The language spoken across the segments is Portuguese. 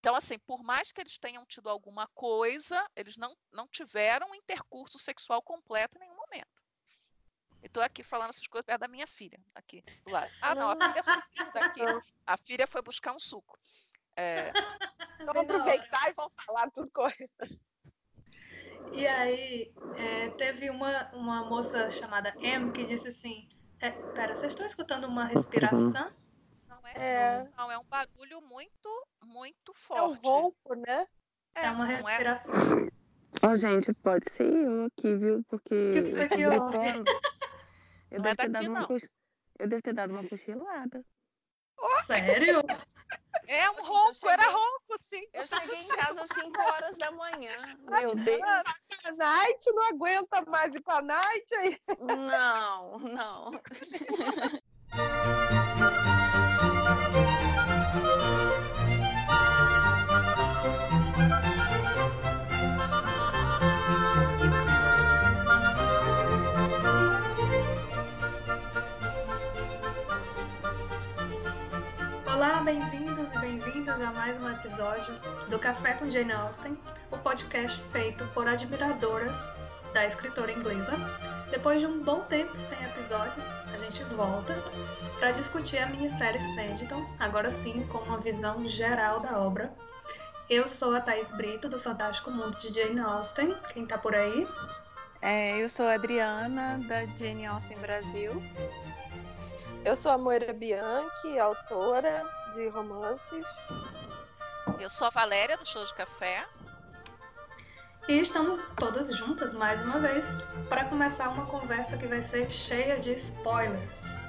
Então, assim, por mais que eles tenham tido alguma coisa, eles não, não tiveram um intercurso sexual completo em nenhum momento. E tô aqui falando essas coisas perto da minha filha, aqui do lado. Ah, não, a filha subiu daqui. A filha foi buscar um suco. É... Vamos aproveitar e vamos falar tudo correto. E aí, é, teve uma, uma moça chamada M que disse assim: é, Pera, vocês estão escutando uma respiração? Não é, é. não, é um barulho muito, muito forte. É um rouco, né? É, é uma é? respiração. Ó, oh, gente, pode ser eu aqui, viu? Porque. Que foi que eu... Eu, devo, é ter dado uma coch... eu devo ter dado uma cochilada. Sério? É um ronco, cheguei, era ronco, sim. Eu cheguei em casa às 5 horas da manhã. Meu Deus. A Night não aguenta mais ir com a Night aí. Não, não. bem-vindas a mais um episódio do Café com Jane Austen, o podcast feito por admiradoras da escritora inglesa. Depois de um bom tempo sem episódios, a gente volta para discutir a minissérie Sanditon, agora sim com uma visão geral da obra. Eu sou a Thais Brito, do Fantástico Mundo de Jane Austen. Quem tá por aí? É, eu sou a Adriana, da Jane Austen Brasil. Eu sou a Moira Bianchi, autora de romances. Eu sou a Valéria, do Show de Café. E estamos todas juntas mais uma vez para começar uma conversa que vai ser cheia de spoilers.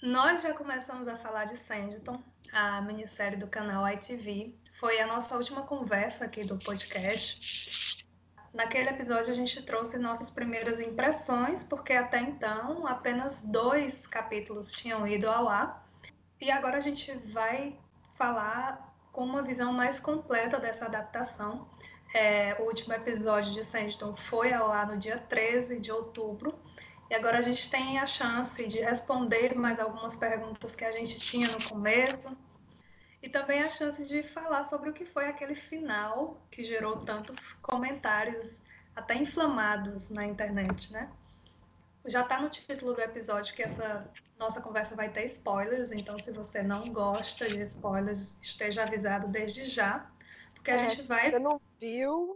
Nós já começamos a falar de Sanditon, a minissérie do canal ITV. Foi a nossa última conversa aqui do podcast. Naquele episódio a gente trouxe nossas primeiras impressões, porque até então apenas dois capítulos tinham ido ao ar. E agora a gente vai falar com uma visão mais completa dessa adaptação. É, o último episódio de Sanditon foi ao ar no dia 13 de outubro. E agora a gente tem a chance de responder mais algumas perguntas que a gente tinha no começo, e também a chance de falar sobre o que foi aquele final que gerou tantos comentários até inflamados na internet, né? Já está no título do episódio que essa nossa conversa vai ter spoilers, então se você não gosta de spoilers, esteja avisado desde já, porque a é, gente vai. Se você não viu.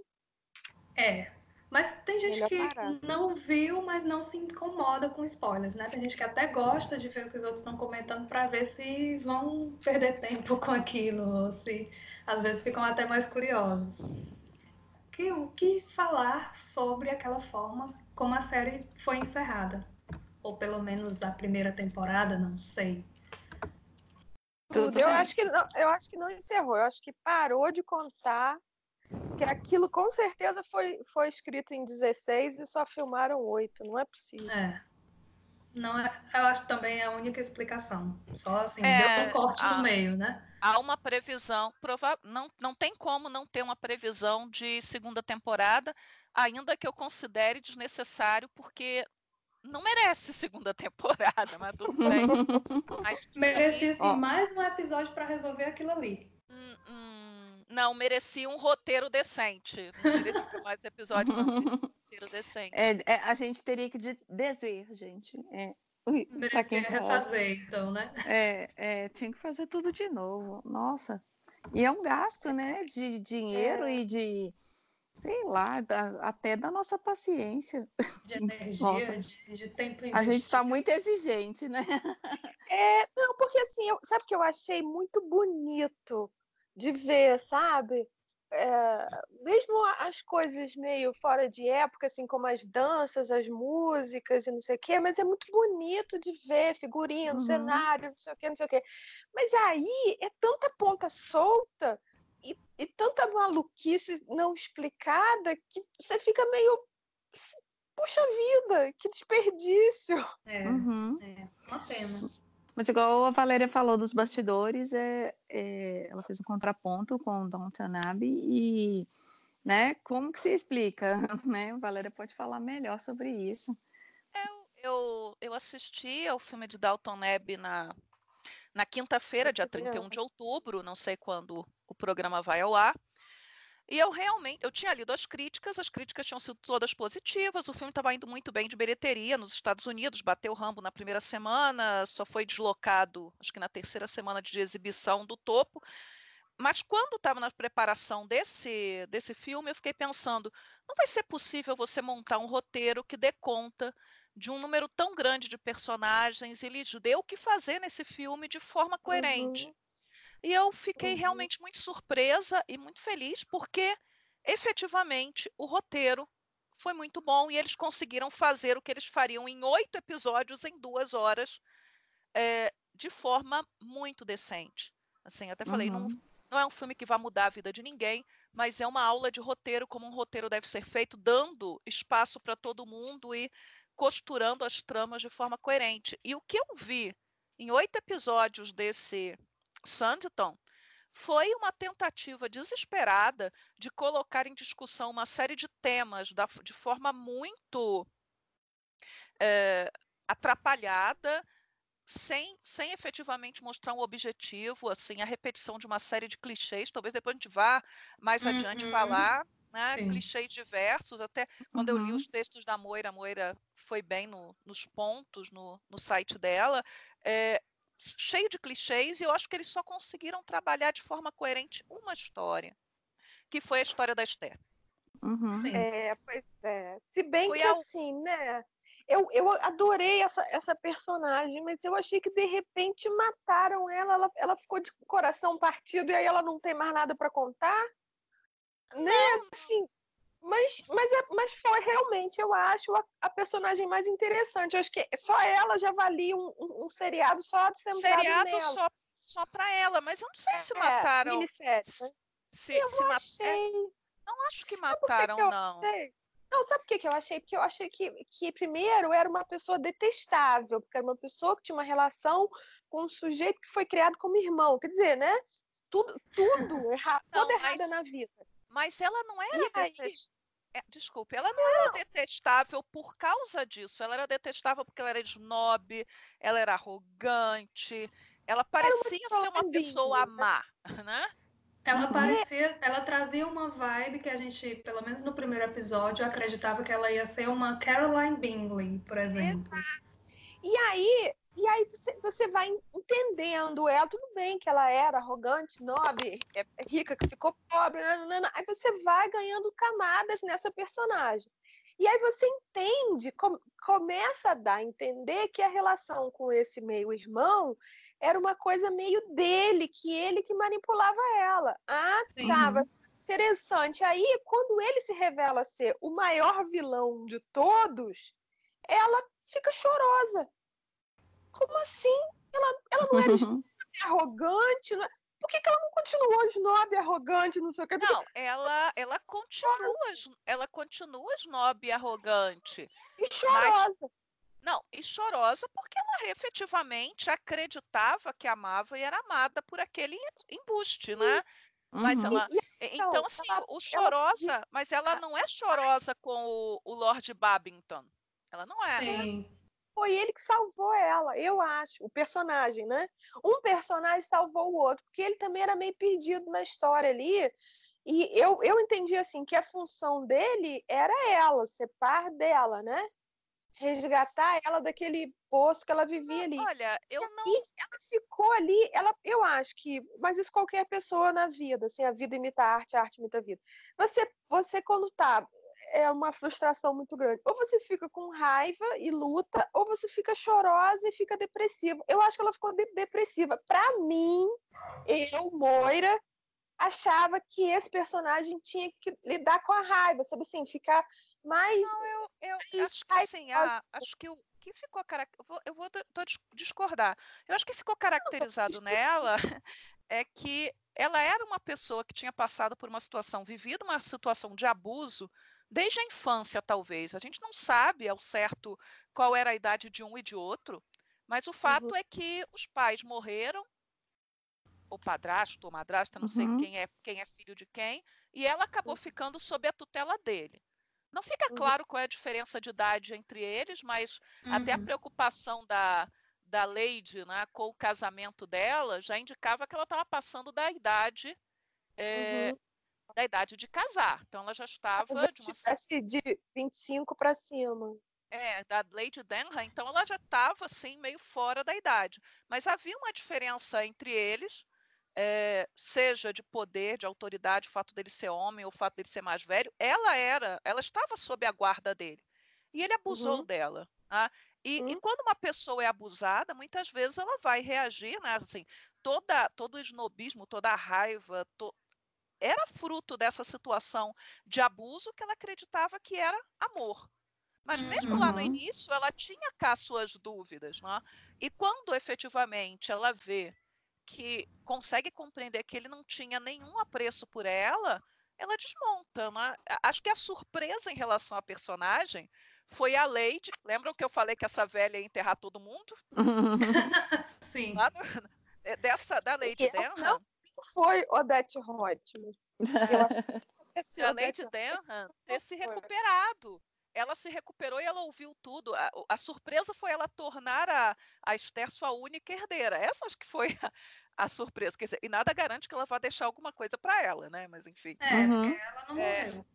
É, mas tem gente que não viu, mas não se incomoda com spoilers, né? Tem gente que até gosta de ver o que os outros estão comentando para ver se vão perder tempo com aquilo, ou se às vezes ficam até mais curiosos. Que, o que falar sobre aquela forma como a série foi encerrada? Ou pelo menos a primeira temporada, não sei. Tudo. Eu acho que não, eu acho que não encerrou. Eu acho que parou de contar que aquilo com certeza foi, foi escrito em 16 e só filmaram 8, não é possível. É. Não é, eu acho também a única explicação. Só assim, é, deu um corte há, no meio, né? Há uma previsão, prova não, não tem como não ter uma previsão de segunda temporada, ainda que eu considere desnecessário, porque não merece segunda temporada, mas tudo bem. mas, Merecia assim, mais um episódio para resolver aquilo ali. Hum, hum, não, merecia um roteiro decente. Não merecia mais episódio, não. Um roteiro decente. É, é, a gente teria que desver, gente. É. Ui, pra quem refazer, então, né? É, é, tinha que fazer tudo de novo. Nossa. E é um gasto, né? De dinheiro é. e de, sei lá, da, até da nossa paciência. De energia, de, de, tempo investido. A gente está muito exigente, né? É, não, porque assim, eu, sabe que eu achei muito bonito de ver, sabe? É, mesmo as coisas meio fora de época, assim como as danças, as músicas e não sei o quê, mas é muito bonito de ver figurinha no uhum. cenário, não sei o quê, não sei o quê. Mas aí é tanta ponta solta e, e tanta maluquice não explicada que você fica meio. Puxa vida, que desperdício! É, uhum. é uma pena. Mas igual a Valéria falou dos bastidores, é, é ela fez um contraponto com o Downton Abbey e, né, como que se explica, né? A Valéria pode falar melhor sobre isso. Eu, Eu, eu assisti ao filme de Dalton Neb na, na quinta-feira, dia 31 de outubro, não sei quando o programa vai ao ar. E eu realmente, eu tinha lido as críticas, as críticas tinham sido todas positivas, o filme estava indo muito bem de bilheteria nos Estados Unidos, bateu o Rambo na primeira semana, só foi deslocado, acho que na terceira semana de exibição do topo. Mas quando estava na preparação desse, desse filme, eu fiquei pensando, não vai ser possível você montar um roteiro que dê conta de um número tão grande de personagens e lhes dê o que fazer nesse filme de forma coerente. Uhum. E eu fiquei uhum. realmente muito surpresa e muito feliz, porque efetivamente o roteiro foi muito bom e eles conseguiram fazer o que eles fariam em oito episódios em duas horas, é, de forma muito decente. Assim, até falei, uhum. não, não é um filme que vai mudar a vida de ninguém, mas é uma aula de roteiro, como um roteiro deve ser feito, dando espaço para todo mundo e costurando as tramas de forma coerente. E o que eu vi em oito episódios desse Sanditon foi uma tentativa desesperada de colocar em discussão uma série de temas da, de forma muito é, atrapalhada, sem, sem efetivamente mostrar um objetivo, assim, a repetição de uma série de clichês. Talvez depois a gente vá mais uhum. adiante falar, né? Clichês diversos. Até quando uhum. eu li os textos da Moira, a Moira foi bem no, nos pontos no, no site dela. É, cheio de clichês e eu acho que eles só conseguiram trabalhar de forma coerente uma história, que foi a história da Esther. Uhum. É, pois é. Se bem foi que a... assim, né? Eu, eu adorei essa, essa personagem, mas eu achei que de repente mataram ela, ela, ela ficou de coração partido e aí ela não tem mais nada para contar. Né? Assim, mas, mas, é, mas foi realmente, eu acho, a, a, personagem mais interessante. Eu acho que só ela já valia um, um, um seriado só de ser Seriado nela. só, só para ela, mas eu não sei é, se mataram. Minissérie, né? se, eu se achei. Não acho que mataram, que não. Achei? Não, sabe por que, que eu achei? Porque eu achei que, que, primeiro, era uma pessoa detestável, porque era uma pessoa que tinha uma relação com um sujeito que foi criado como irmão. Quer dizer, né? Tudo, tudo errado, tudo errado na vida. Mas ela não era detestável. É, desculpe, ela não era detestável por causa disso. Ela era detestável porque ela era snob, ela era arrogante, ela parecia ser uma pessoa má, né? Ela uhum. parecia, ela trazia uma vibe que a gente, pelo menos no primeiro episódio, acreditava que ela ia ser uma Caroline Bingley, por exemplo. Exato. E aí, e aí você, você vai entendendo ela, tudo bem que ela era arrogante, nobre, é, é rica, que ficou pobre, nanana. aí você vai ganhando camadas nessa personagem. E aí você entende, com, começa a dar a entender que a relação com esse meio-irmão era uma coisa meio dele, que ele que manipulava ela. Ah, tava interessante. Aí, quando ele se revela ser o maior vilão de todos, ela fica chorosa. Como assim? Ela, ela não era uhum. arrogante? Não... É? Por que, que ela não continuou snob, arrogante, não sei o que? Não, ela, ela continua, ela continua snob e arrogante. E chorosa. Mas, não, e chorosa porque ela efetivamente acreditava que amava e era amada por aquele embuste, né? Mas uhum. ela. E, então, então, assim, ela, o chorosa, ela... mas ela não é chorosa com o, o Lord Babington. Ela não é. Sim foi ele que salvou ela, eu acho, o personagem, né? Um personagem salvou o outro, porque ele também era meio perdido na história ali. E eu, eu entendi assim que a função dele era ela, ser par dela, né? Resgatar ela daquele poço que ela vivia ali. Olha, eu não. E ela ficou ali, ela, eu acho que, mas isso qualquer pessoa na vida, assim, a vida imita a arte, a arte imita a vida. Você, você quando tá é uma frustração muito grande. Ou você fica com raiva e luta, ou você fica chorosa e fica depressiva. Eu acho que ela ficou de depressiva. Para mim, eu, Moira, achava que esse personagem tinha que lidar com a raiva, sabe assim, ficar mais. Não, eu, eu acho que assim, a, acho que o que ficou eu vou, eu vou discordar. Eu acho que ficou caracterizado nela é que ela era uma pessoa que tinha passado por uma situação, vivido uma situação de abuso desde a infância, talvez. A gente não sabe ao certo qual era a idade de um e de outro, mas o fato uhum. é que os pais morreram, o padrasto ou madrasta, não uhum. sei quem é, quem é filho de quem, e ela acabou ficando sob a tutela dele. Não fica Uhum. claro qual é a diferença de idade entre eles, mas até a Uhum. preocupação da, da Lady né, com o casamento dela já indicava que ela estava passando da idade é, Uhum. Da idade de casar. Então ela já estava Talvez de uma tivesse de 25 para cima. É, da Lady Denham, então ela já estava assim meio fora da idade. Mas havia uma diferença entre eles, eh, seja de poder, de autoridade, o fato dele ser homem ou o fato dele ser mais velho. Ela era, ela estava sob a guarda dele. E ele abusou Uhum. dela. tá? E, e Uhum. quando uma pessoa é abusada, muitas vezes ela vai reagir, né? Assim, toda, todo o snobismo, toda a raiva, to- era fruto dessa situação de abuso que ela acreditava que era amor. Mas mesmo lá no Uhum. início, ela tinha cá suas dúvidas, né? E quando efetivamente ela vê que consegue compreender que ele não tinha nenhum apreço por ela, ela desmonta, né? A- Acho que a surpresa em relação à personagem foi a Lady. Lembram que eu falei que essa velha ia enterrar todo mundo? Sim. Lá no- dessa da Lady Denham, Foi Odette Roitman. Eu acho que aconteceu Denham ter se recuperado. Ela se recuperou e ela ouviu tudo. A, a surpresa foi ela tornar a, a Esther sua única herdeira. Essa acho que foi a, a surpresa. Quer dizer, e nada garante que ela vá deixar alguma coisa para ela, né? Mas enfim. É, Uhum. porque ela não É. morreu.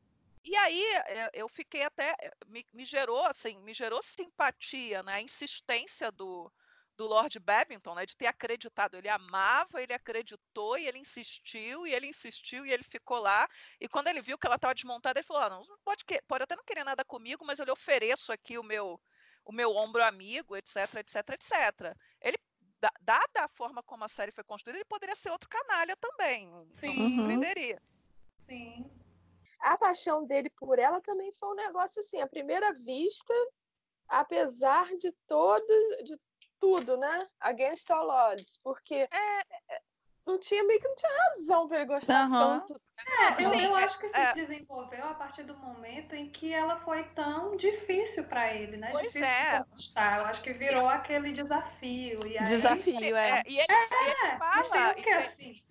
E aí eh, eu fiquei até me, me gerou assim, me gerou simpatia, né? A insistência do, do Lord Babington, né? De ter acreditado. Ele amava, ele acreditou e ele insistiu e ele insistiu e ele ficou lá. E quando ele viu que ela estava desmontada, ele falou: ah, não, não pode, que- pode até não querer nada comigo, mas eu lhe ofereço aqui o meu o meu ombro amigo, etc, etc, etc. Ele da- dada a forma como a série foi construída, ele poderia ser outro canalha também. Não me Sim. surpreenderia. Sim. a paixão dele por ela também foi um negócio assim, à primeira vista, apesar de todos, de tudo, né? Against all odds, porque É, não tinha meio que não tinha razão para ele gostar Aham. tanto. É, eu, Sim, eu é- acho que se é. desenvolveu a partir do momento em que ela foi tão difícil para ele, né? Pois difícil é. conquistar. Eu acho que virou aquele desafio. E aí, Desafio, é. É, e ele, e ele É, mas fala, e, que é assim.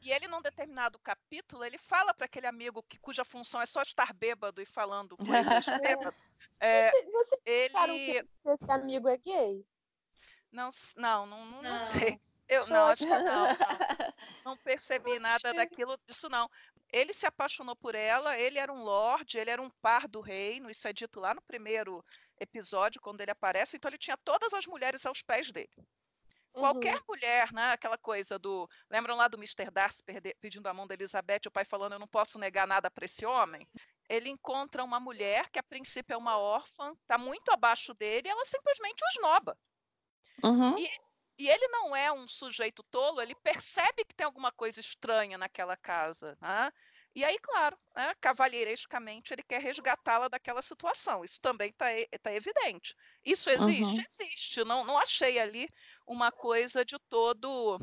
e ele num determinado capítulo, ele fala para aquele amigo que, cuja função é só estar bêbado e falando coisas bêbado. É, Você- Vocês acharam que ele esse amigo é gay? Não, não, não, não, não sei. Eu não, acho que não, não. Não percebi nada daquilo, disso não. Ele se apaixonou por ela, ele era um lord, ele era um par do reino, isso é dito lá no primeiro episódio, quando ele aparece, então ele tinha todas as mulheres aos pés dele. Qualquer Uhum. mulher, né? Aquela coisa do. Lembram lá do Mr. Darcy pedindo a mão da Elizabeth, o pai falando: Eu não posso negar nada para esse homem? Ele encontra uma mulher que, a princípio, é uma órfã, está muito abaixo dele, e ela simplesmente o esnoba. Uhum. E ele não é um sujeito tolo, ele percebe que tem alguma coisa estranha naquela casa. Né? E aí, claro, né, cavalheirescamente, ele quer resgatá-la daquela situação. Isso também está evidente. Isso existe? Uhum. Existe. Não, não achei ali uma coisa de todo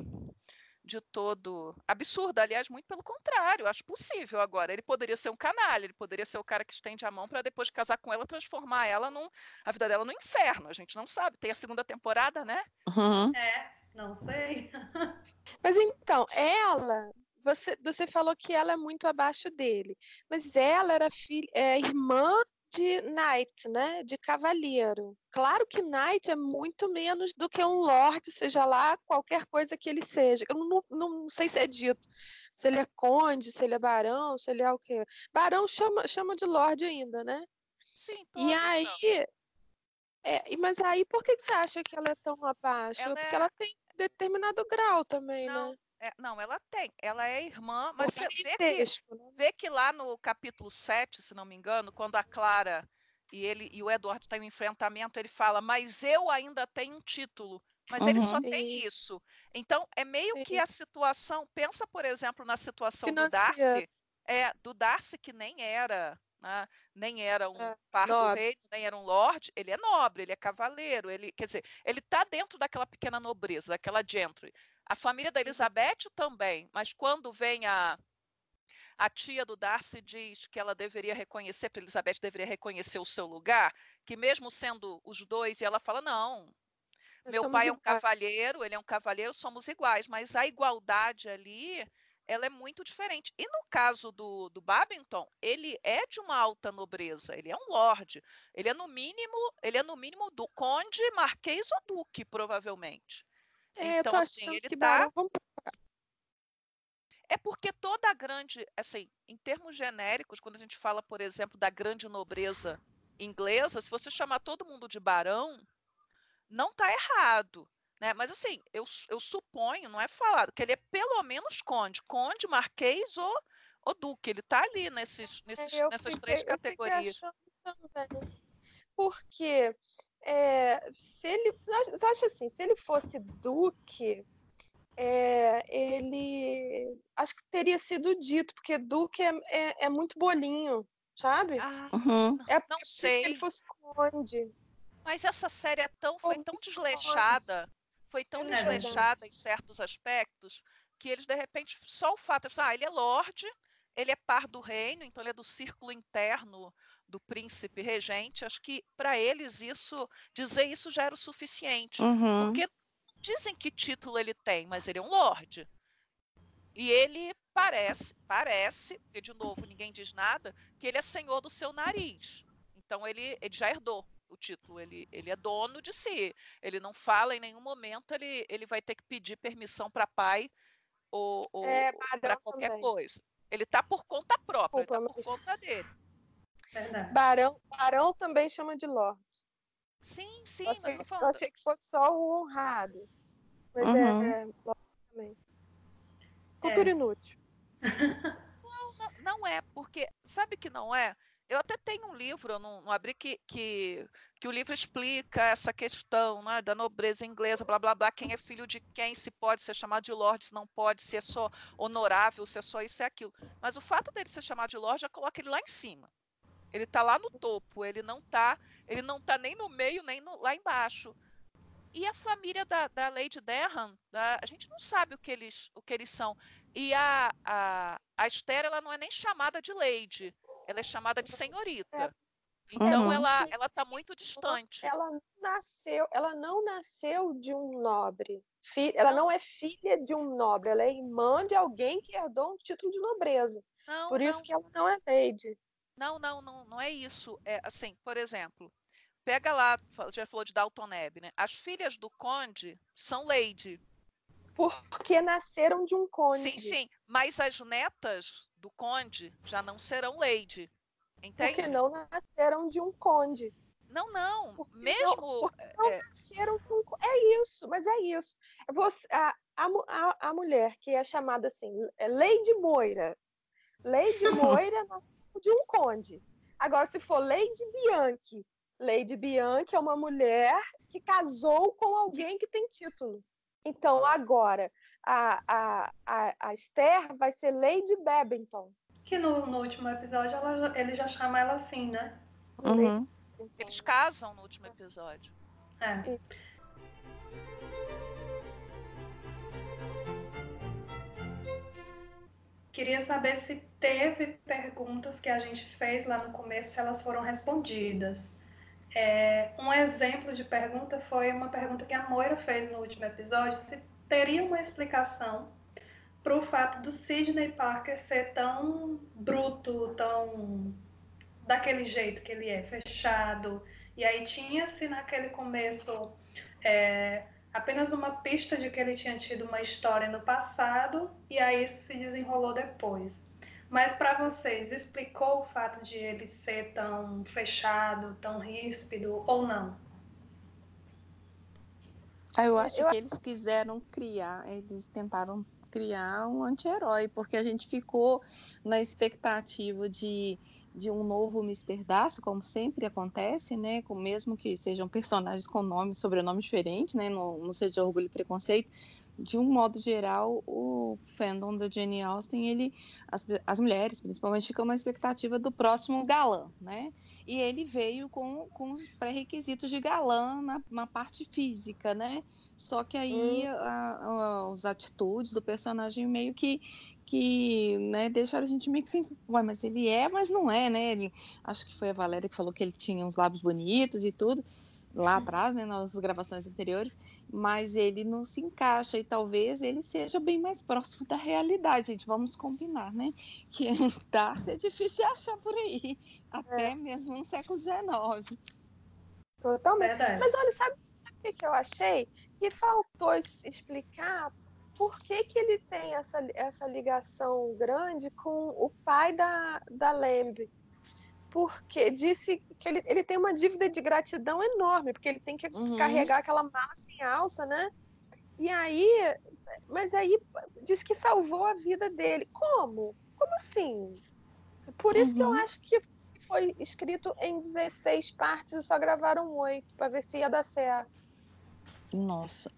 de todo absurda. Aliás, muito pelo contrário, acho possível agora. Ele poderia ser um canalha, ele poderia ser o cara que estende a mão para depois de casar com ela, transformar ela num, a vida dela no inferno. A gente não sabe. Tem a segunda temporada, né? Uhum. É, não sei. Mas então, ela, você, você falou que ela é muito abaixo dele, mas ela era filha, é irmã de knight, né? De cavaleiro. Claro que knight é muito menos do que um lord, seja lá qualquer coisa que ele seja. Eu não, não, sei se é dito. Se ele é conde, se ele é barão, se ele é o quê? Barão chama, chama de lord ainda, né? Sim, E aí. É, mas aí, por que, que você acha que ela é tão abaixo? Ela Porque é- ela tem determinado grau também, Não, né? É, não, ela tem. Ela é irmã, mas você vê que, parentesco, né? vê que lá no capítulo 7, se não me engano, quando a Clara e ele e o Eduardo têm um enfrentamento, ele fala, mas eu ainda tenho um título. Mas ele Uhum. só tem Sim. isso. Então, é meio que Sim. a situação. Pensa, por exemplo, na situação do Financeira. Darcy. É, do Darcy, que nem era, né, nem era um É, par do nobre. reino, nem era um lord, ele é nobre, ele é cavaleiro, ele, quer dizer, ele está dentro daquela pequena nobreza, daquela gentry. A família da Elizabeth também, mas quando vem a, a tia do Darcy diz que ela deveria reconhecer, para Elizabeth deveria reconhecer o seu lugar, que mesmo sendo os dois, e ela fala, não, meu pai é um cavalheiro, ele é um cavalheiro, somos iguais, mas a igualdade ali ela é muito diferente. E no caso do, do Babington, ele é de uma alta nobreza, ele é um lord. Ele é no mínimo, ele é no mínimo do conde, marquês ou duque, provavelmente. É, então, assim, ele tá. É porque toda a grande, assim, em termos genéricos, quando a gente fala, por exemplo, da grande nobreza inglesa, se você chamar todo mundo de barão, não está errado. Né? Mas assim, eu, eu suponho, não é falado, que ele é pelo menos conde, conde, marquês ou, ou duque. Ele está ali nesses, nesses, É, eu nessas fiquei- três eu categorias. achando também. Porque é, se ele. Eu acho assim, se ele fosse Duque, é, ele. Acho que teria sido dito, porque Duque é, é, é muito bolinho, sabe? Ah, Uhum. É não sei. Se ele fosse Conde. Mas essa série é tão, foi tão desleixada, foi tão É desleixada em certos aspectos, que eles, de repente, só o fato de, ah, ele é lorde, ele é par do reino, então ele é do círculo interno do príncipe regente. Acho que para eles isso, dizer isso já era o suficiente. Uhum. Porque dizem que título ele tem, mas ele é um lorde. E ele parece, parece, porque de novo ninguém diz nada, que ele é senhor do seu nariz. Então ele, ele já herdou o título, ele, ele é dono de si. Ele não fala em nenhum momento, ele, ele vai ter que pedir permissão para pai ou, ou É, para qualquer também. coisa. Ele está por conta própria, ele está por conta dele. Verdade. Barão, barão também chama de Lorde. Sim, sim, eu, mas achei, tô eu achei que fosse só o honrado. Mas Uhum. é, é Lorde também. Cultura inútil. Não, não é, porque sabe que não é? Eu até tenho um livro, eu não, não abri, que, que, que o livro explica essa questão né, da nobreza inglesa, blá blá blá, quem é filho de quem, se pode ser chamado de lord, se não pode, se é só honorável, se é só isso e aquilo. Mas o fato dele ser chamado de lord já coloca ele lá em cima. Ele está lá no topo, ele não está ele não tá nem no meio, nem no- lá embaixo. E a família da, da Lady Derham, da- a gente não sabe o que eles, o que eles são. E a, a, a Esther, ela não é nem chamada de Lady, ela é chamada de senhorita. Então Uhum. ela ela está muito distante. Ela não nasceu, ela não nasceu de um nobre. Fi- ela não é filha de um nobre, ela é irmã de alguém que herdou um título de nobreza. Não, Por não, isso que ela não é lady. Não, não, não, não é isso. É assim, por exemplo, pega lá, já falou de Dalton Neb, né? As filhas do conde são lady. Porque nasceram de um conde. Sim, sim, mas as netas do conde já não serão lady. Entende? Porque não nasceram de um conde. Não, não. Porque não- Mesmo porque não é, nasceram de um conde. É isso, mas é isso. Você, a, a, a, a mulher que é chamada assim, é Lady Moira. Lady Moira nasceu de um conde. Agora, se for Lady Bianchi, Lady Bianchi é uma mulher que casou com alguém que tem título. Então, agora, a, a, a, a Esther vai ser Lady Babington. Que no, no último episódio ela já- ele já chama ela assim, né? Uhum. eles casam no último episódio. É. Queria saber se teve perguntas que a gente fez lá no começo, se elas foram respondidas. É, um exemplo de pergunta foi uma pergunta que a Moira fez no último episódio, se teria uma explicação para o fato do Sidney Parker ser tão bruto, tão daquele jeito que ele é, fechado. E aí tinha-se naquele começo é, apenas uma pista de que ele tinha tido uma história no passado e aí isso se desenrolou depois. Mas para vocês, explicou o fato de ele ser tão fechado, tão ríspido ou não? Ah, eu acho Eu que eles quiseram criar, eles tentaram criar um anti-herói, porque a gente ficou na expectativa de, de um novo Mr. Darcy, como sempre acontece, né? Com, mesmo que sejam personagens com nome sobrenome diferente, né? No, no Seja Orgulho e Preconceito. De um modo geral, o fandom da Jane Austen, ele, as, as mulheres principalmente, ficam na expectativa do próximo galã, né? E ele veio com, com os pré-requisitos de galã na, na parte física, né? Só que aí Hum. a- a- as atitudes do personagem meio que, que né, deixaram a gente meio que sem. Ué, mas ele é, mas não é, né? Ele, acho que foi a Valéria que falou que ele tinha uns lábios bonitos e tudo. lá atrás, né, nas gravações anteriores, mas ele não se encaixa e talvez ele seja bem mais próximo da realidade, gente. Vamos combinar, né? Que Darcy é difícil de achar por aí, até é. mesmo no século XIX. Totalmente. Verdade. Mas olha, sabe o que eu achei? Que faltou explicar por que, que ele tem essa, essa ligação grande com o pai da, da Lembre porque disse que ele, ele tem uma dívida de gratidão enorme, porque ele tem que uhum. carregar aquela mala sem alça, né? E aí, mas aí diz que salvou a vida dele. Como? Como assim? Por isso uhum. que eu uhum. acho que foi escrito em 16 partes e só gravaram oito, para ver se ia dar certo. Nossa.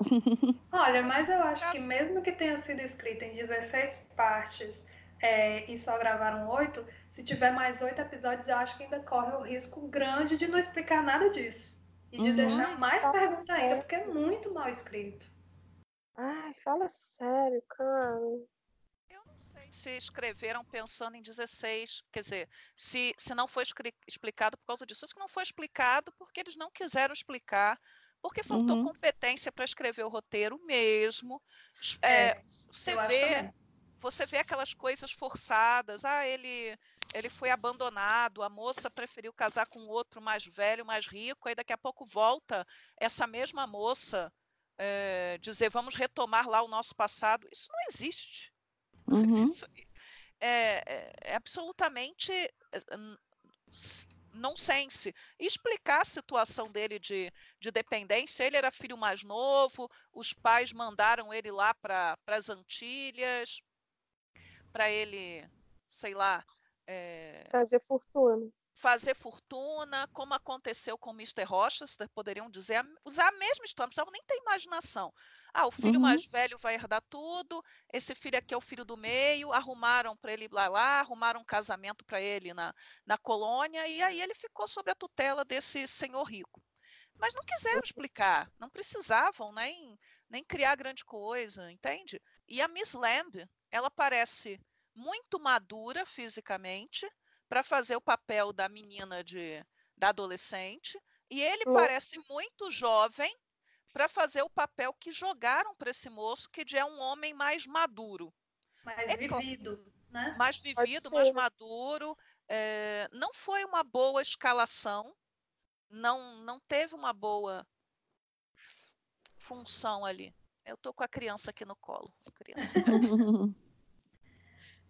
Olha, mas eu acho que mesmo que tenha sido escrito em 16 partes é, e só gravaram oito, se tiver mais oito episódios, eu acho que ainda corre o risco grande de não explicar nada disso. E de uhum. deixar mais perguntas ainda, porque é muito mal escrito. Ai, fala sério, cara. Eu não sei se escreveram pensando em 16, quer dizer, se, se não foi explicado por causa disso. Isso que não foi explicado porque eles não quiseram explicar porque faltou uhum. competência para escrever o roteiro mesmo. É, é, você vê, você vê aquelas coisas forçadas. Ah, ele ele foi abandonado, a moça preferiu casar com outro mais velho, mais rico, aí daqui a pouco volta essa mesma moça é, dizer vamos retomar lá o nosso passado. Isso não existe. Uhum. Isso é, é, é absolutamente nonsense. Explicar a situação dele de, de dependência. Ele era filho mais novo, os pais mandaram ele lá para as Antilhas, para ele, sei lá. É... Fazer fortuna. Fazer fortuna, como aconteceu com o Mr. Rochester, poderiam dizer, usar a mesma história, não precisavam nem ter imaginação. Ah, o filho uhum. mais velho vai herdar tudo, esse filho aqui é o filho do meio, arrumaram para ele lá lá, arrumaram um casamento para ele na, na colônia, e aí ele ficou sob a tutela desse senhor rico. Mas não quiseram explicar, não precisavam nem, nem criar grande coisa, entende? E a Miss Lamb, ela parece muito madura fisicamente para fazer o papel da menina de da adolescente, e ele parece muito jovem para fazer o papel que jogaram para esse moço, que é um homem mais maduro. Mais é vivido, né? Mais vivido, mais maduro. É, não foi uma boa escalação, não, não teve uma boa função ali. Eu tô com a criança aqui no colo. Criança.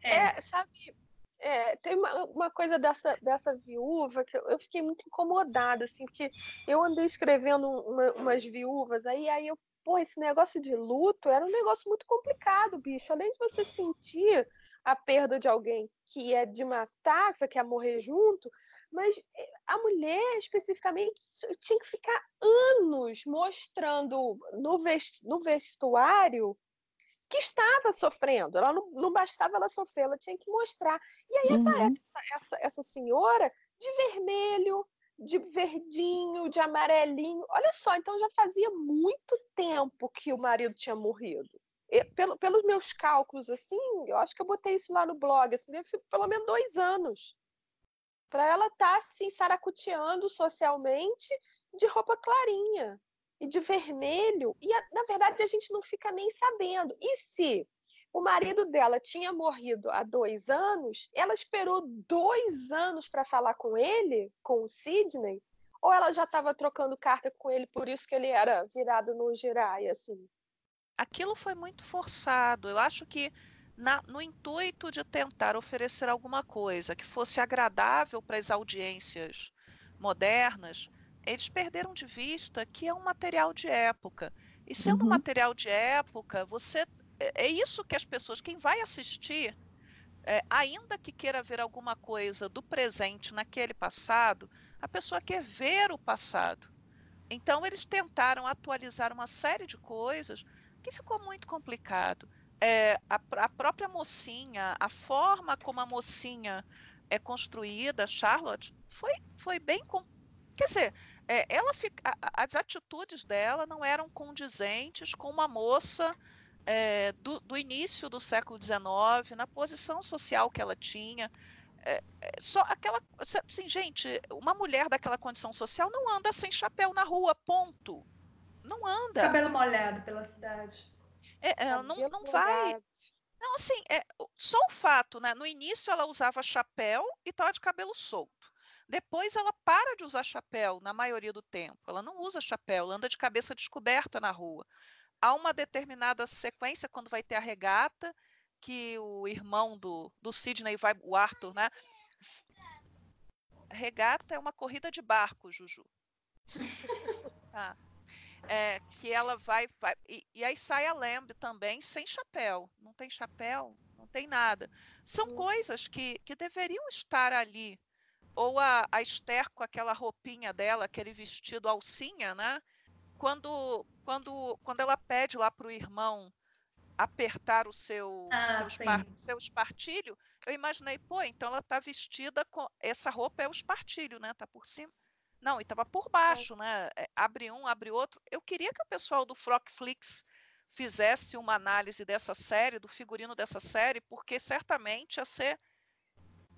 é. é, sabe, é, tem uma, uma, coisa dessa, dessa viúva que eu, eu, fiquei muito incomodada, assim, porque eu andei escrevendo uma, umas viúvas, aí, aí eu, pô, esse negócio de luto era um negócio muito complicado, bicho. Além de você sentir a perda de alguém que é de matar, que você quer morrer junto, mas eh, a mulher especificamente tinha que ficar anos mostrando no, vest, no vestuário que estava sofrendo. Ela não, não bastava ela sofrer, ela tinha que mostrar. E aí uhum. essa, essa, essa senhora de vermelho, de verdinho, de amarelinho. Olha só, então já fazia muito tempo que o marido tinha morrido. Eu, pelo, pelos meus cálculos, assim, eu acho que eu botei isso lá no blog, assim, deve ser pelo menos dois anos. Para ela estar tá, assim, saracuteando socialmente de roupa clarinha e de vermelho, e na verdade a gente não fica nem sabendo. E se o marido dela tinha morrido há dois anos, ela esperou dois anos para falar com ele, com o Sidney, ou ela já estava trocando carta com ele, por isso que ele era virado no girai, assim? Aquilo foi muito forçado. Eu acho que na, no intuito de tentar oferecer alguma coisa que fosse agradável para as audiências modernas, eles perderam de vista que é um material de época. E sendo uhum. um material de época, você é, é isso que as pessoas, quem vai assistir, é, ainda que queira ver alguma coisa do presente naquele passado, a pessoa quer ver o passado. Então eles tentaram atualizar uma série de coisas que ficou muito complicado. É, a, a, própria mocinha, a forma como a mocinha é construída, Charlotte, foi, foi bem. Quer dizer, é, ela fica, as atitudes dela não eram condizentes com uma moça é, do, do, início do século XIX, na posição social que ela tinha. é, é, só aquela. Assim, gente, uma mulher daquela condição social não anda sem chapéu na rua, ponto. Não anda. Cabelo molhado pela cidade. É, ela não, não vai. Não, assim, é, só o fato, né? No início ela usava chapéu e estava de cabelo solto. Depois ela para de usar chapéu na maioria do tempo. Ela não usa chapéu, ela anda de cabeça descoberta na rua. Há uma determinada sequência quando vai ter a regata, que o irmão do, do Sidney vai, o Arthur, né? Regata é uma corrida de barco, Juju. Tá. É, que ela vai. vai e, e, aí sai a Lamb também sem chapéu. Não tem chapéu, não tem nada. São hum. coisas que, que deveriam estar ali. Ou a, a Esther com aquela roupinha dela, aquele vestido alcinha, né? Quando, quando, quando ela pede lá para o irmão apertar o seu, ah, seu, espar, seu espartilho, eu imaginei, pô, então ela está vestida com. Essa roupa é o espartilho, né? Tá por cima. Não, e estava por baixo, né? É, abre um, abre outro. Eu queria que o pessoal do Flockflix fizesse uma análise dessa série, do figurino dessa série, porque certamente ia ser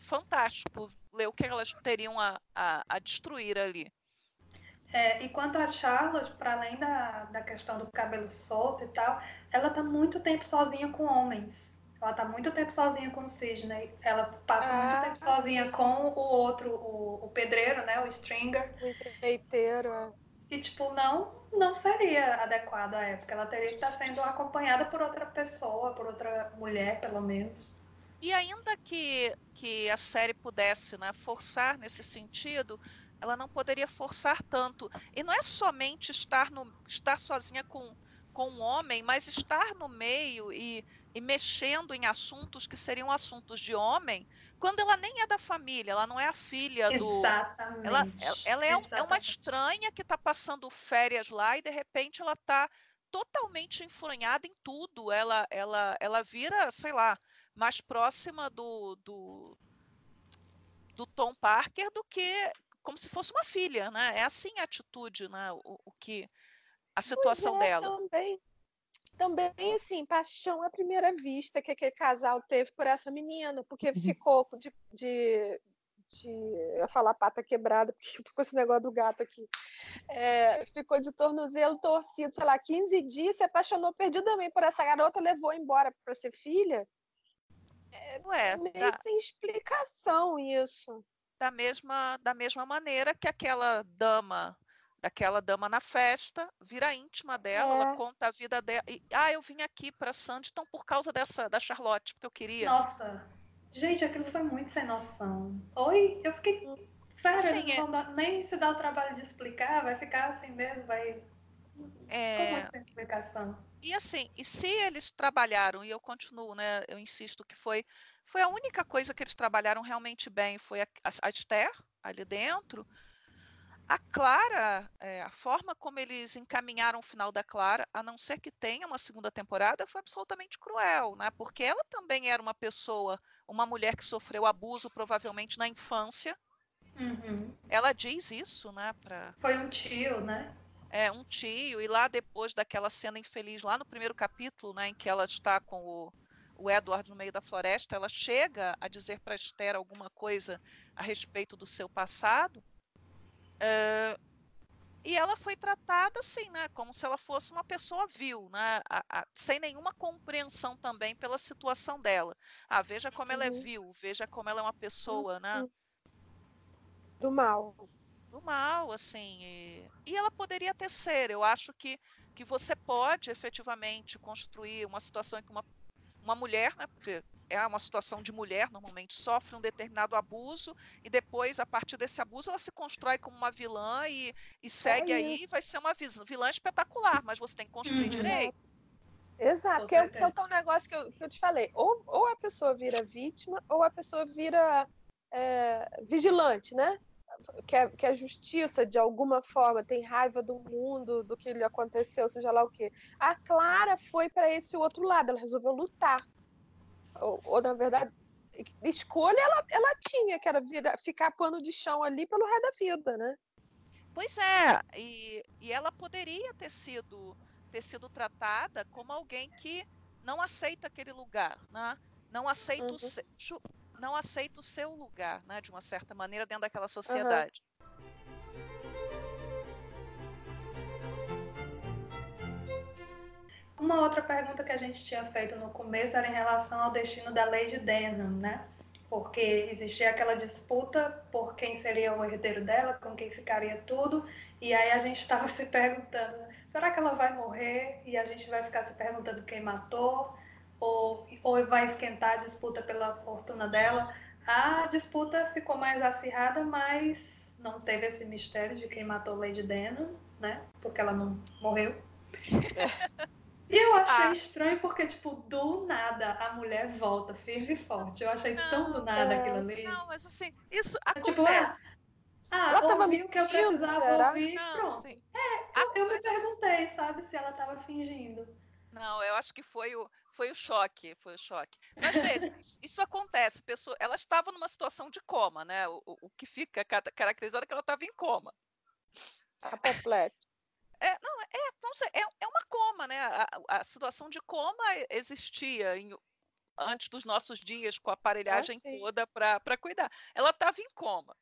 fantástico ler o que elas teriam a, a, a destruir ali. É, enquanto a Charlotte, para além da, da questão do cabelo solto e tal, ela tá muito tempo sozinha com homens. Ela tá muito tempo sozinha com o Sidney. Ela passa ah, muito tempo sozinha com o outro, o, o pedreiro, né? O Stringer. O empreiteiro, é. E, tipo, não, não seria adequado à época. Ela teria que estar sendo acompanhada por outra pessoa, por outra mulher, pelo menos. E ainda que, que a série pudesse né, forçar nesse sentido, ela não poderia forçar tanto. E não é somente estar, no, estar sozinha com, com um homem, mas estar no meio e e mexendo em assuntos que seriam assuntos de homem, quando ela nem é da família, ela não é a filha do. Exatamente. Ela, ela é, um, é, uma estranha que está passando férias lá e de repente ela está totalmente enfronhada em tudo. Ela, ela, ela vira, sei lá, mais próxima do, do, do Tom Parker do que como se fosse uma filha, né? É assim a atitude, né? O, o que a situação é, dela. Também também, assim, paixão à primeira vista que aquele casal teve por essa menina, porque uhum. ficou de, de, de eu ia falar pata quebrada, porque eu tô com esse negócio do gato aqui. É, ficou de tornozelo torcido, sei lá, 15 dias, se apaixonou perdidamente por essa garota, levou embora para ser filha. É, Ué, meio tá. sem explicação isso. Da mesma, da mesma maneira que aquela dama daquela dama na festa, vira íntima dela, é. ela conta a vida dela. E, ah, eu vim aqui para Sanditon por causa dessa da Charlotte, porque eu queria. Nossa, gente, aquilo foi muito sem noção. Oi, eu fiquei. Sério, assim, é... nem se dá o trabalho de explicar, vai ficar assim mesmo, vai. É... muito sem explicação. E assim, e se eles trabalharam, e eu continuo, né? Eu insisto que foi, foi a única coisa que eles trabalharam realmente bem, foi a, a Esther ali dentro a Clara, é, a forma como eles encaminharam o final da Clara, a não ser que tenha uma segunda temporada, foi absolutamente cruel, né? Porque ela também era uma pessoa, uma mulher que sofreu abuso provavelmente na infância. Uhum. Ela diz isso, né? Pra... Foi um tio, né? É, um tio. E lá depois daquela cena infeliz, lá no primeiro capítulo, né, em que ela está com o, o Edward no meio da floresta, ela chega a dizer para Esther alguma coisa a respeito do seu passado. Uh, e ela foi tratada assim, né, como se ela fosse uma pessoa vil, né, a, a, sem nenhuma compreensão também pela situação dela. Ah, veja como ela é uhum. vil, veja como ela é uma pessoa, né? Uhum. Do mal. Do mal, assim. E, e ela poderia até ser. Eu acho que, que você pode efetivamente construir uma situação em que uma, uma mulher, né, porque é uma situação de mulher, normalmente sofre um determinado abuso e depois, a partir desse abuso, ela se constrói como uma vilã e, e segue é aí, vai ser uma vilã espetacular, mas você tem que construir uhum. direito. Exato, que é, que é o tal negócio que eu, que eu te falei. Ou, ou a pessoa vira vítima, ou a pessoa vira é, vigilante, né? Que é, que a justiça, de alguma forma, tem raiva do mundo, do que lhe aconteceu, seja lá o quê. A Clara foi para esse outro lado, ela resolveu lutar ou, ou na verdade, escolha ela, ela tinha, que era vira, ficar pano de chão ali pelo resto da vida, né? Pois é, e, e ela poderia ter sido, ter sido tratada como alguém que não aceita aquele lugar, né? não aceita uhum. o não aceita o seu lugar, né, de uma certa maneira, dentro daquela sociedade. Uma outra pergunta que a gente tinha feito no começo era em relação ao destino da Lady Denham, né? Porque existia aquela disputa por quem seria o herdeiro dela, com quem ficaria tudo, e aí a gente estava se perguntando, será que ela vai morrer? E a gente vai ficar se perguntando quem matou, ou, ou vai esquentar a disputa pela fortuna dela. A disputa ficou mais acirrada, mas não teve esse mistério de quem matou Lady Denham, né? Porque ela não morreu. E eu achei ah. estranho porque, tipo, do nada a mulher volta firme e forte. Eu achei não, tão do nada aquilo ali. Não, mas assim, isso acontece. Tipo, ah, ah ela tava ouvi o que eu precisava será? ouvir, não, pronto. Sim. É, eu, eu me perguntei, sabe, se ela tava fingindo. Não, eu acho que foi o, foi o choque, foi o choque. Mas veja, isso, acontece, pessoa, ela estava numa situação de coma, né? O, o, que fica caracterizado é que ela estava em coma. Apoplete. É, não, é, não sei, é, é uma coma, né? A, a situação de coma existia em, antes dos nossos dias, com a aparelhagem ah, toda para cuidar. Ela estava em coma.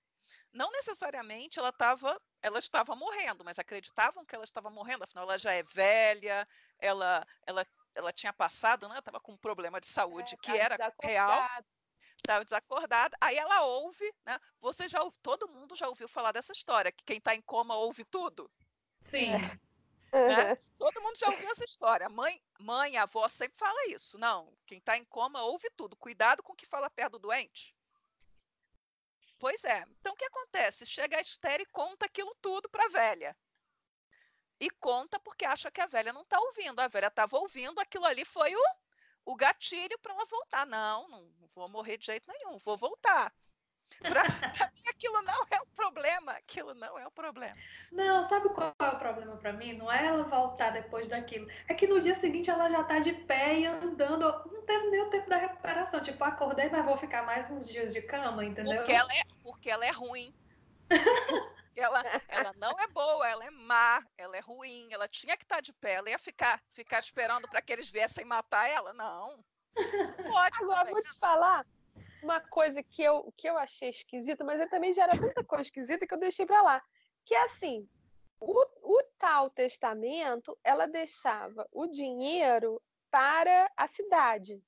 Não necessariamente ela estava ela estava morrendo, mas acreditavam que ela estava morrendo, afinal ela já é velha, ela ela, ela tinha passado, né? Estava com um problema de saúde é, que era real. Estava desacordada. Aí ela ouve, né? Você já todo mundo já ouviu falar dessa história, que quem está em coma ouve tudo. Sim. Né? Todo mundo já ouviu essa história. Mãe, mãe, avó sempre fala isso. Não, quem está em coma ouve tudo. Cuidado com o que fala perto do doente. Pois é. Então o que acontece? Chega a Esther e conta aquilo tudo para a velha. E conta porque acha que a velha não está ouvindo. A velha estava ouvindo, aquilo ali foi o, o gatilho para ela voltar. Não, não vou morrer de jeito nenhum, vou voltar. Para mim, aquilo não é um problema. Aquilo não é um problema. Não, sabe qual é o problema para mim? Não é ela voltar depois daquilo. É que no dia seguinte ela já tá de pé e andando. Não teve nem o tempo da recuperação. Tipo, acordei, mas vou ficar mais uns dias de cama, entendeu? Porque ela é, porque ela é ruim. ela, ela não é boa, ela é má, ela é ruim, ela tinha que estar tá de pé, ela ia ficar, ficar esperando para que eles viessem matar ela? Não. Pode. Agora, vou te falar, uma coisa que eu, que eu achei esquisita, mas eu também já era muita coisa esquisita que eu deixei para lá. Que é assim, o, o tal testamento, ela deixava o dinheiro para a cidade,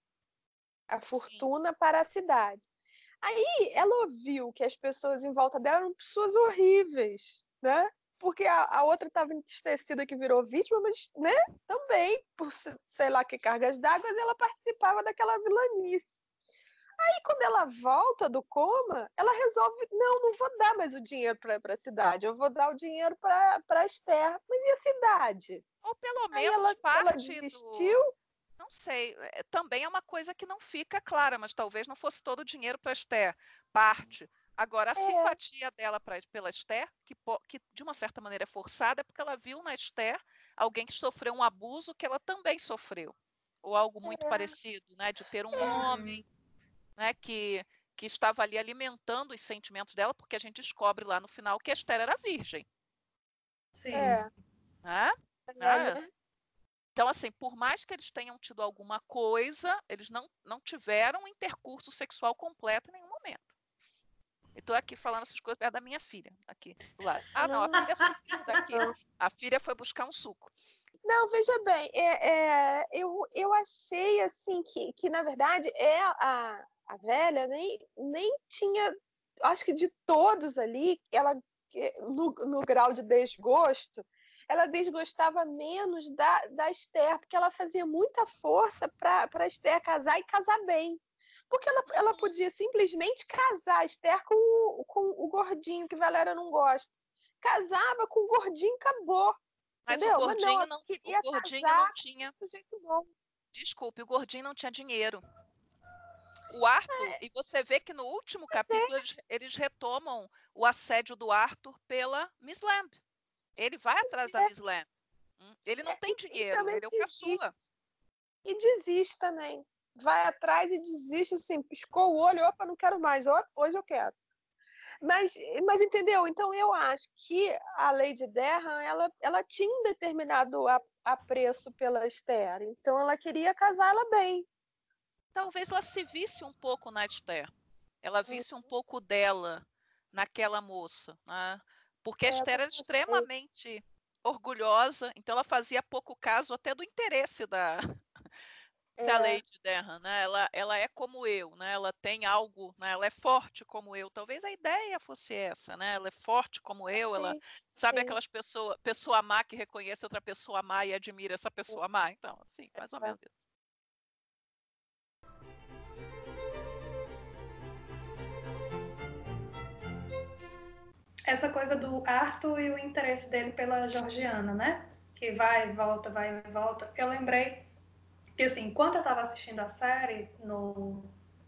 a fortuna Sim. para a cidade. Aí ela ouviu que as pessoas em volta dela eram pessoas horríveis, né? Porque a, a outra estava entristecida que virou vítima, mas, né, também, por sei lá que cargas d'água, ela participava daquela vilanice. Aí, quando ela volta do coma, ela resolve: não, não vou dar mais o dinheiro para a cidade, eu vou dar o dinheiro para Esther. Mas e a cidade? Ou pelo menos ela, parte ela desistiu. Do... Não sei, é, também é uma coisa que não fica clara, mas talvez não fosse todo o dinheiro para Esther. Parte. Agora, a é. simpatia dela pra, pela Esther, que, que de uma certa maneira é forçada, é porque ela viu na Esther alguém que sofreu um abuso que ela também sofreu. Ou algo muito é. parecido, né? De ter um é. homem né, que, que estava ali alimentando os sentimentos dela, porque a gente descobre lá no final que a Esther era virgem. Sim. É. Né? né? Então, assim, por mais que eles tenham tido alguma coisa, eles não, não tiveram intercurso sexual completo em nenhum momento. Estou aqui falando essas coisas perto da minha filha, aqui do lado. Ah, não, a filha subiu daqui. A filha foi buscar um suco. Não, veja bem, é, é, eu, eu achei assim que, que, na verdade, é a, a velha nem, nem tinha, acho que de todos ali, ela no, no grau de desgosto, ela desgostava menos da, da Esther, porque ela fazia muita força para a Esther casar e casar bem. Porque ela, ela podia simplesmente casar a Esther com o, com o gordinho, que Valéria não gosta. Casava com o gordinho, acabou. Mas entendeu? o gordinho, Mas não, não, o gordinho não tinha. Desculpe, o gordinho não tinha dinheiro o Arthur, é. e você vê que no último Mas capítulo é. eles, eles, retomam o assédio do Arthur pela Miss Lamb. Ele vai atrás é. da Miss Lamb. Hum, ele não é, tem dinheiro, ele é o caçula. E desiste também. Vai atrás e desiste, assim, piscou o olho, opa, não quero mais, hoje eu quero. Mas, mas entendeu? Então eu acho que a Lady Derham, ela, ela tinha um determinado apreço pela Esther, então ela queria casá-la bem talvez ela se visse um pouco na Esther. ela visse um pouco dela naquela moça, né? Porque a É, Esther era extremamente orgulhosa, então ela fazia pouco caso até do interesse da, da É, Lady Derham, né? Ela, ela é como eu, né? Ela tem algo, né? Ela é forte como eu. Talvez a ideia fosse essa, né? Ela é forte como eu, ela sim, sabe sim. aquelas pessoas, pessoa má que reconhece outra pessoa má e admira essa pessoa má. Então, assim, mais ou É. menos isso. Essa coisa do Arthur e o interesse dele pela Georgiana, né? Que vai e volta, vai e volta. Eu lembrei que, assim, enquanto eu tava assistindo a série, no.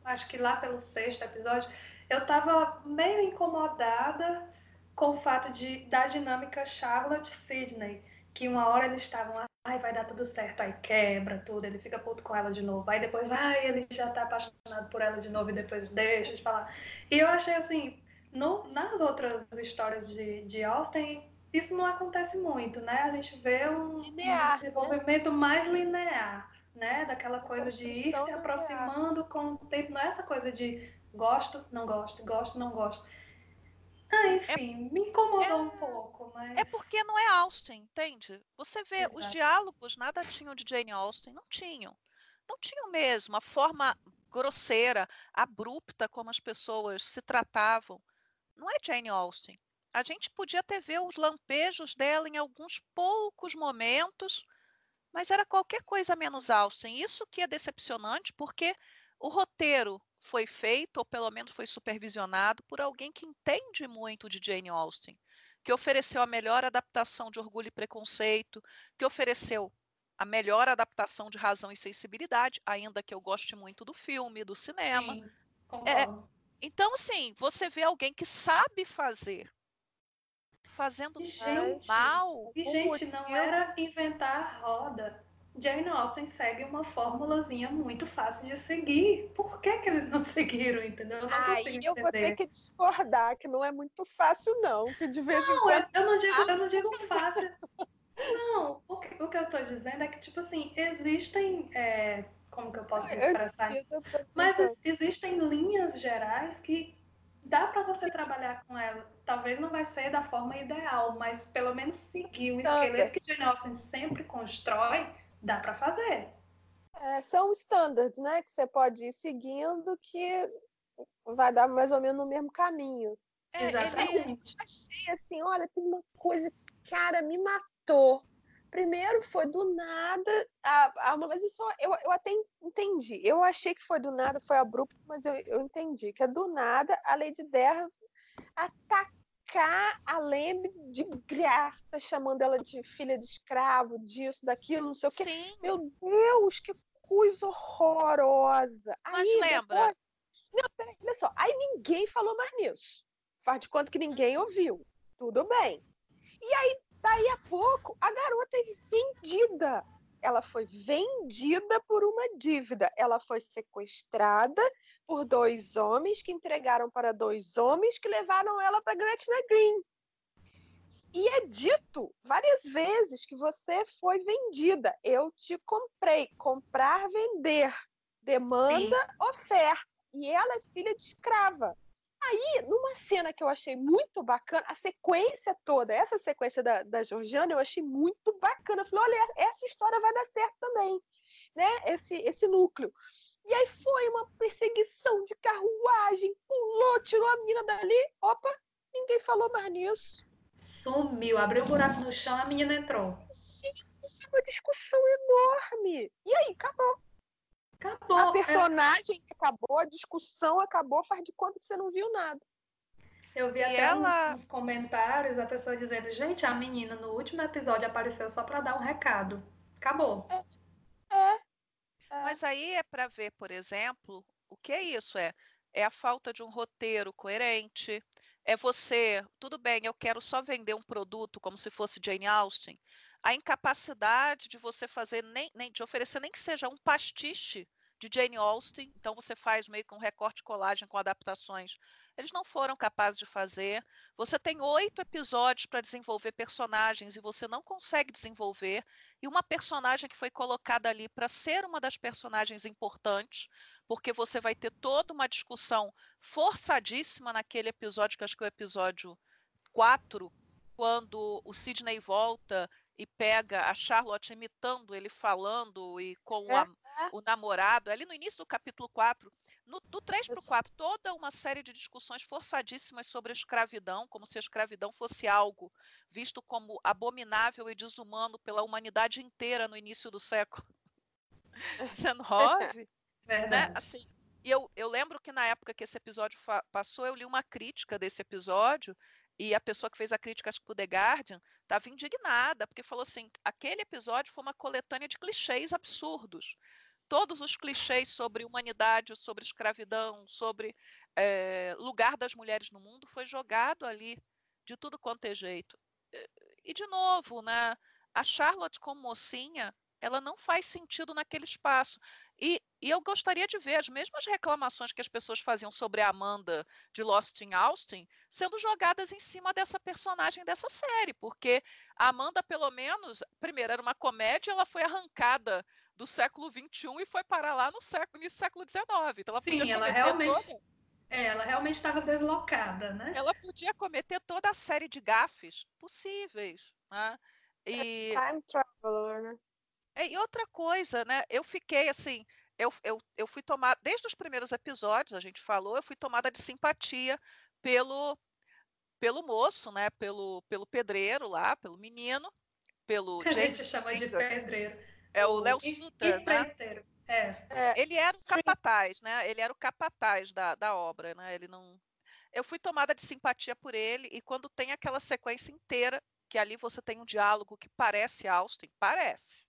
Acho que lá pelo sexto episódio, eu tava meio incomodada com o fato de, da dinâmica Charlotte-Sidney. Que uma hora eles estavam lá, ai, vai dar tudo certo, aí quebra tudo, ele fica puto com ela de novo. Aí depois, ai, ele já tá apaixonado por ela de novo e depois deixa de falar. E eu achei assim, no, nas outras histórias de, de Austen, isso não acontece muito, né? A gente vê um, Linear, um né? desenvolvimento mais linear, né? Daquela coisa de ir se construção linear. aproximando com o tempo, não é essa coisa de gosto, não gosto, gosto, não gosto. Ah, enfim, me incomodou um pouco, mas. É porque não é Austen, entende? Você vê, os Exato. diálogos nada tinham de Jane Austen, não tinham. Não tinham mesmo. A forma grosseira, abrupta como as pessoas se tratavam, não é Jane Austen. A gente podia até ver os lampejos dela em alguns poucos momentos, mas era qualquer coisa menos Austen. Isso que é decepcionante, porque o roteiro foi feito, ou pelo menos foi supervisionado, por alguém que entende muito de Jane Austen, que ofereceu a melhor adaptação de Orgulho e Preconceito, que ofereceu a melhor adaptação de Razão e Sensibilidade, ainda que eu goste muito do filme, do cinema. Sim, concordo. Então, assim, você vê alguém que sabe fazer, fazendo E, tão gente, mal. E, gente, não era inventar a roda. Jane Austen segue uma formulazinha muito fácil de seguir. Por que, que eles não seguiram, entendeu? Eu não Aí eu vou ter que discordar, que não é muito fácil, não. Que de vez em Não, eu, quando. eu não digo, eu não digo fácil. Não, o que, o que eu tô dizendo é que, tipo assim, existem. é, como que eu posso me Eu expressar? eu Mas existem linhas gerais que dá para você trabalhar com ela. Talvez não vai ser da forma ideal, mas pelo menos seguir o esqueleto que Jane Austen sempre constrói, dá para fazer. É, são standards, né? Que você pode ir seguindo que vai dar mais ou menos no mesmo caminho. É, Exatamente. Achei assim, olha, tem uma coisa que, cara, me matou. Primeiro foi do nada, a, a, mas isso eu, eu até entendi. Eu achei que foi do nada, foi abrupto, mas eu, eu entendi que é do nada a Lady Derra atacar a Lembre de graça, chamando ela de filha de escravo, disso, daquilo, não sei o quê. Sim, Meu Deus, que coisa horrorosa. mas Aí, lembra, depois- Não, peraí, olha só. Aí ninguém falou mais nisso. Faz de conta que ninguém ouviu. Tudo bem. E aí, daí a pouco, a garota é vendida. Ela foi vendida por uma dívida. Ela foi sequestrada por dois homens que entregaram para dois homens que levaram ela para Gretna Green. E é dito várias vezes que você foi vendida. Eu te comprei. Comprar, vender. Demanda, oferta. E ela é filha de escrava. Aí, numa cena que eu achei muito bacana, a sequência toda, essa sequência da, da Georgiana, eu achei muito bacana. Eu falei, olha, essa história vai dar certo também, né? Esse, esse núcleo. E aí foi uma perseguição de carruagem, pulou, tirou a menina dali. Opa, ninguém falou mais nisso. Sumiu, abriu um buraco no chão, a menina entrou. Gente, isso é uma discussão enorme. E aí, acabou. Acabou. A É, personagem acabou, a discussão acabou, faz de conta que você não viu nada. Eu vi E até ela- uns, uns comentários, a pessoa dizendo, gente, a menina no último episódio apareceu só para dar um recado. Acabou. É. Mas aí é para ver, por exemplo, o que é isso? É, é a falta de um roteiro coerente. É você, tudo bem, eu quero só vender um produto como se fosse Jane Austen. A incapacidade de você fazer nem, nem de oferecer nem que seja um pastiche de Jane Austen. Então você faz meio que um recorte e colagem com adaptações. Eles não foram capazes de fazer. Você tem oito episódios para desenvolver personagens e você não consegue desenvolver. E uma personagem que foi colocada ali para ser uma das personagens importantes, porque você vai ter toda uma discussão forçadíssima naquele episódio, que acho que é o episódio 4, quando o Sidney volta e pega a Charlotte imitando ele falando e com é, a, é. o namorado, ali no início do capítulo 4, no, do 3 para o 4, toda uma série de discussões forçadíssimas sobre a escravidão, como se a escravidão fosse algo visto como abominável e desumano pela humanidade inteira no início do século XIX. né? Assim, e eu, eu lembro que na época que esse episódio passou, eu li uma crítica desse episódio e a pessoa que fez a crítica acho que The Guardian estava indignada, porque falou assim: aquele episódio foi uma coletânea de clichês absurdos todos os clichês sobre humanidade, sobre escravidão, sobre é, lugar das mulheres no mundo foi jogado ali de tudo quanto é jeito. E de novo, né, a Charlotte como mocinha, ela não faz sentido naquele espaço. E, e, eu gostaria de ver as mesmas reclamações que as pessoas faziam sobre a Amanda de Lost in Austin sendo jogadas em cima dessa personagem dessa série, porque a Amanda, pelo menos, primeiro era uma comédia, ela foi arrancada do século XXI e foi parar lá no século, no século XIX. Então ela Sim, podia ela realmente. Toda... É, ela realmente estava deslocada, né? Ela podia cometer toda a série de gafes possíveis, né? E... É time traveler, né? É, e outra coisa, né? Eu fiquei assim, eu, eu, eu fui tomada, desde os primeiros episódios, a gente falou, eu fui tomada de simpatia pelo pelo moço, né? Pelo, pelo pedreiro lá, pelo menino, pelo a James gente chama de pedreiro. É o Léo Suter, né? É. é. Ele era o capataz, né? Ele era o capataz da, da obra, né? Ele não. Eu fui tomada de simpatia por ele e quando tem aquela sequência inteira que ali você tem um diálogo que parece Austin, parece,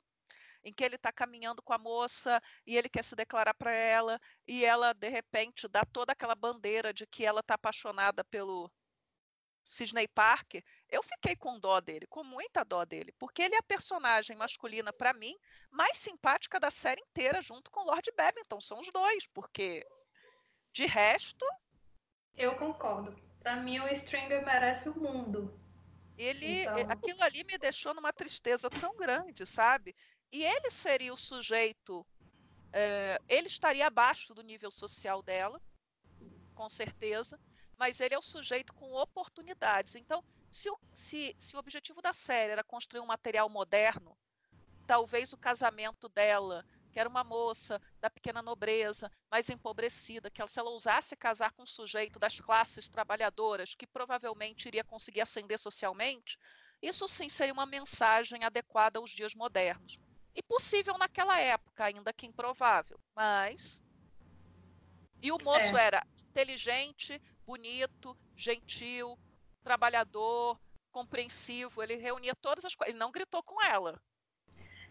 em que ele está caminhando com a moça e ele quer se declarar para ela e ela de repente dá toda aquela bandeira de que ela está apaixonada pelo Sidney Parker, eu fiquei com dó dele, com muita dó dele, porque ele é a personagem masculina, para mim, mais simpática da série inteira, junto com Lord Babington. São os dois, porque de resto. Eu concordo. Para mim, o Stringer merece o mundo. Ele, então... aquilo ali me deixou numa tristeza tão grande, sabe? E ele seria o sujeito, é, ele estaria abaixo do nível social dela, com certeza mas ele é o sujeito com oportunidades. Então, se o, se, se o objetivo da série era construir um material moderno, talvez o casamento dela, que era uma moça da pequena nobreza, mais empobrecida, que se ela ousasse casar com um sujeito das classes trabalhadoras, que provavelmente iria conseguir ascender socialmente, isso sim seria uma mensagem adequada aos dias modernos. E possível naquela época, ainda que improvável. Mas. E o moço é. era inteligente, bonito, gentil, trabalhador, compreensivo. Ele reunia todas as coisas. Ele não gritou com ela.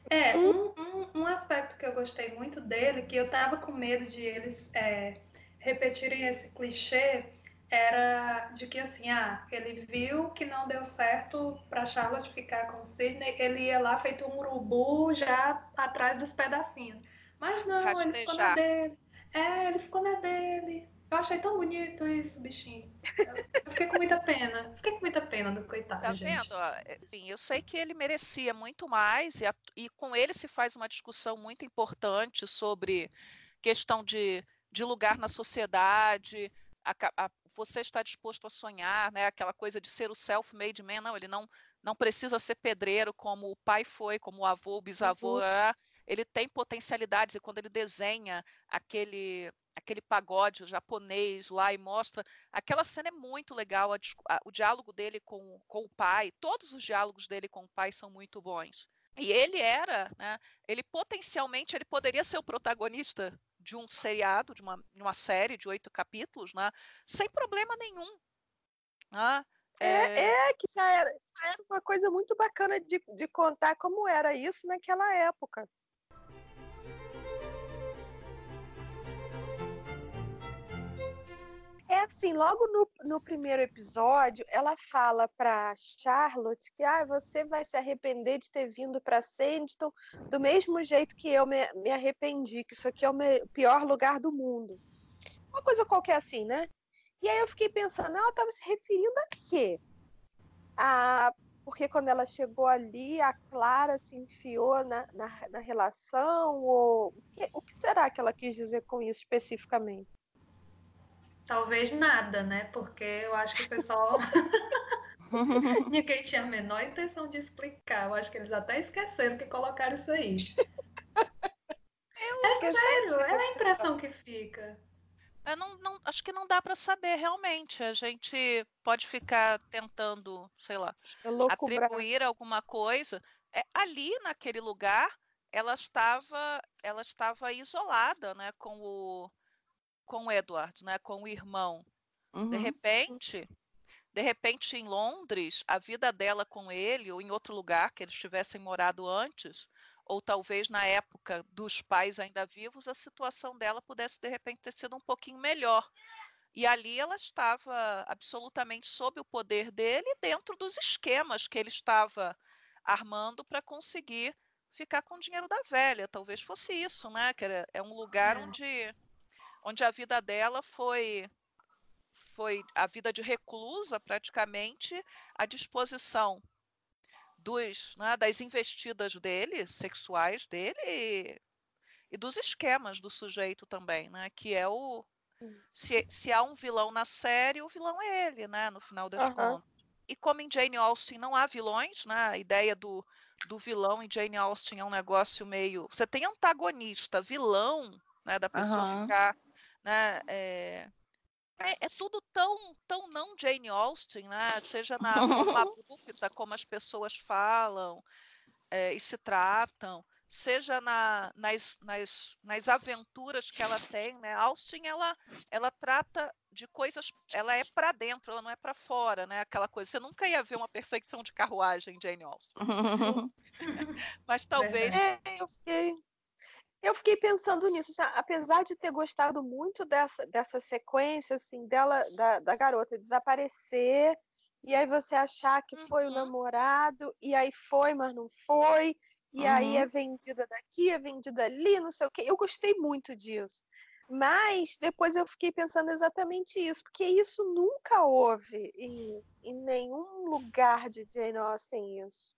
É, um, um, um, aspecto que eu gostei muito dele, que eu tava com medo de eles é, repetirem esse clichê, era de que assim, ah, ele viu que não deu certo para Charlotte ficar com o Sidney, ele ia lá feito um urubu já atrás dos pedacinhos. Mas não, Rastejar. ele ficou na dele. É, ele ficou na dele. Eu achei tão bonito isso, bichinho. Eu fiquei com muita pena. Fiquei com muita pena do coitado, tá gente. vendo? Sim, eu sei que ele merecia muito mais e, a, e com ele se faz uma discussão muito importante sobre questão de, de lugar na sociedade, a, a, você está disposto a sonhar, né? Aquela coisa de ser o self-made man, não, ele não não precisa ser pedreiro como o pai foi, como o avô, o bisavô, uhum. ele tem potencialidades e quando ele desenha aquele aquele pagode japonês lá e mostra. Aquela cena é muito legal, a, a, o diálogo dele com, com o pai, todos os diálogos dele com o pai são muito bons. E ele era, né, ele potencialmente ele poderia ser o protagonista de um seriado, de uma, uma série de oito capítulos, né, sem problema nenhum. Né? É, é, é que já era, já era uma coisa muito bacana de, de contar como era isso naquela época. Assim, logo no, no primeiro episódio, ela fala para Charlotte que ah, você vai se arrepender de ter vindo para Sanditon do mesmo jeito que eu me, me arrependi, que isso aqui é o pior lugar do mundo. Uma coisa qualquer assim, né? E aí eu fiquei pensando, ela estava se referindo a quê? A porque quando ela chegou ali, a Clara se enfiou na, na, na relação? Ou o que será que ela quis dizer com isso especificamente? Talvez nada, né? Porque eu acho que o pessoal. Ninguém tinha a menor intenção de explicar. Eu acho que eles até esqueceram que colocaram isso aí. Eu é sério, é a impressão que fica. Eu não, não, acho que não dá para saber realmente. A gente pode ficar tentando, sei lá, atribuir alguma coisa. É, ali naquele lugar, ela estava, ela estava isolada, né, com o, com o Edward, né, com o irmão. Uhum. De repente, de repente em Londres, a vida dela com ele ou em outro lugar que eles tivessem morado antes, ou talvez na época dos pais ainda vivos, a situação dela pudesse de repente ter sido um pouquinho melhor. E ali ela estava absolutamente sob o poder dele, dentro dos esquemas que ele estava armando para conseguir ficar com o dinheiro da velha. Talvez fosse isso, né? Que era, é um lugar é. onde, onde a vida dela foi foi a vida de reclusa praticamente à disposição dos, né, das investidas dele, sexuais dele, e, e, dos esquemas do sujeito também, né? Que é o. Se, se há um vilão na série, o vilão é ele, né? No final das uhum. contas. E como em Jane Austen não há vilões, né? A ideia do, do vilão em Jane Austen é um negócio meio. Você tem antagonista, vilão, né? Da pessoa uhum. ficar. Né, é é, é, tudo tão, tão não Jane Austen, né? Seja na forma abrupta, como as pessoas falam é, e se tratam, seja na, nas, nas, nas aventuras que ela tem, né? Austen ela, ela trata de coisas, ela é para dentro, ela não é para fora, né? Aquela coisa. Você nunca ia ver uma perseguição de carruagem, Jane Austen. Mas talvez. É, eu fiquei eu fiquei pensando nisso, assim, apesar de ter gostado muito dessa, dessa sequência, assim, dela, da, da garota desaparecer, e aí você achar que foi uhum. o namorado, e aí foi, mas não foi, e uhum. aí é vendida daqui, é vendida ali, não sei o quê. Eu gostei muito disso. Mas depois eu fiquei pensando exatamente isso, porque isso nunca houve em, em nenhum lugar de Jane Austen isso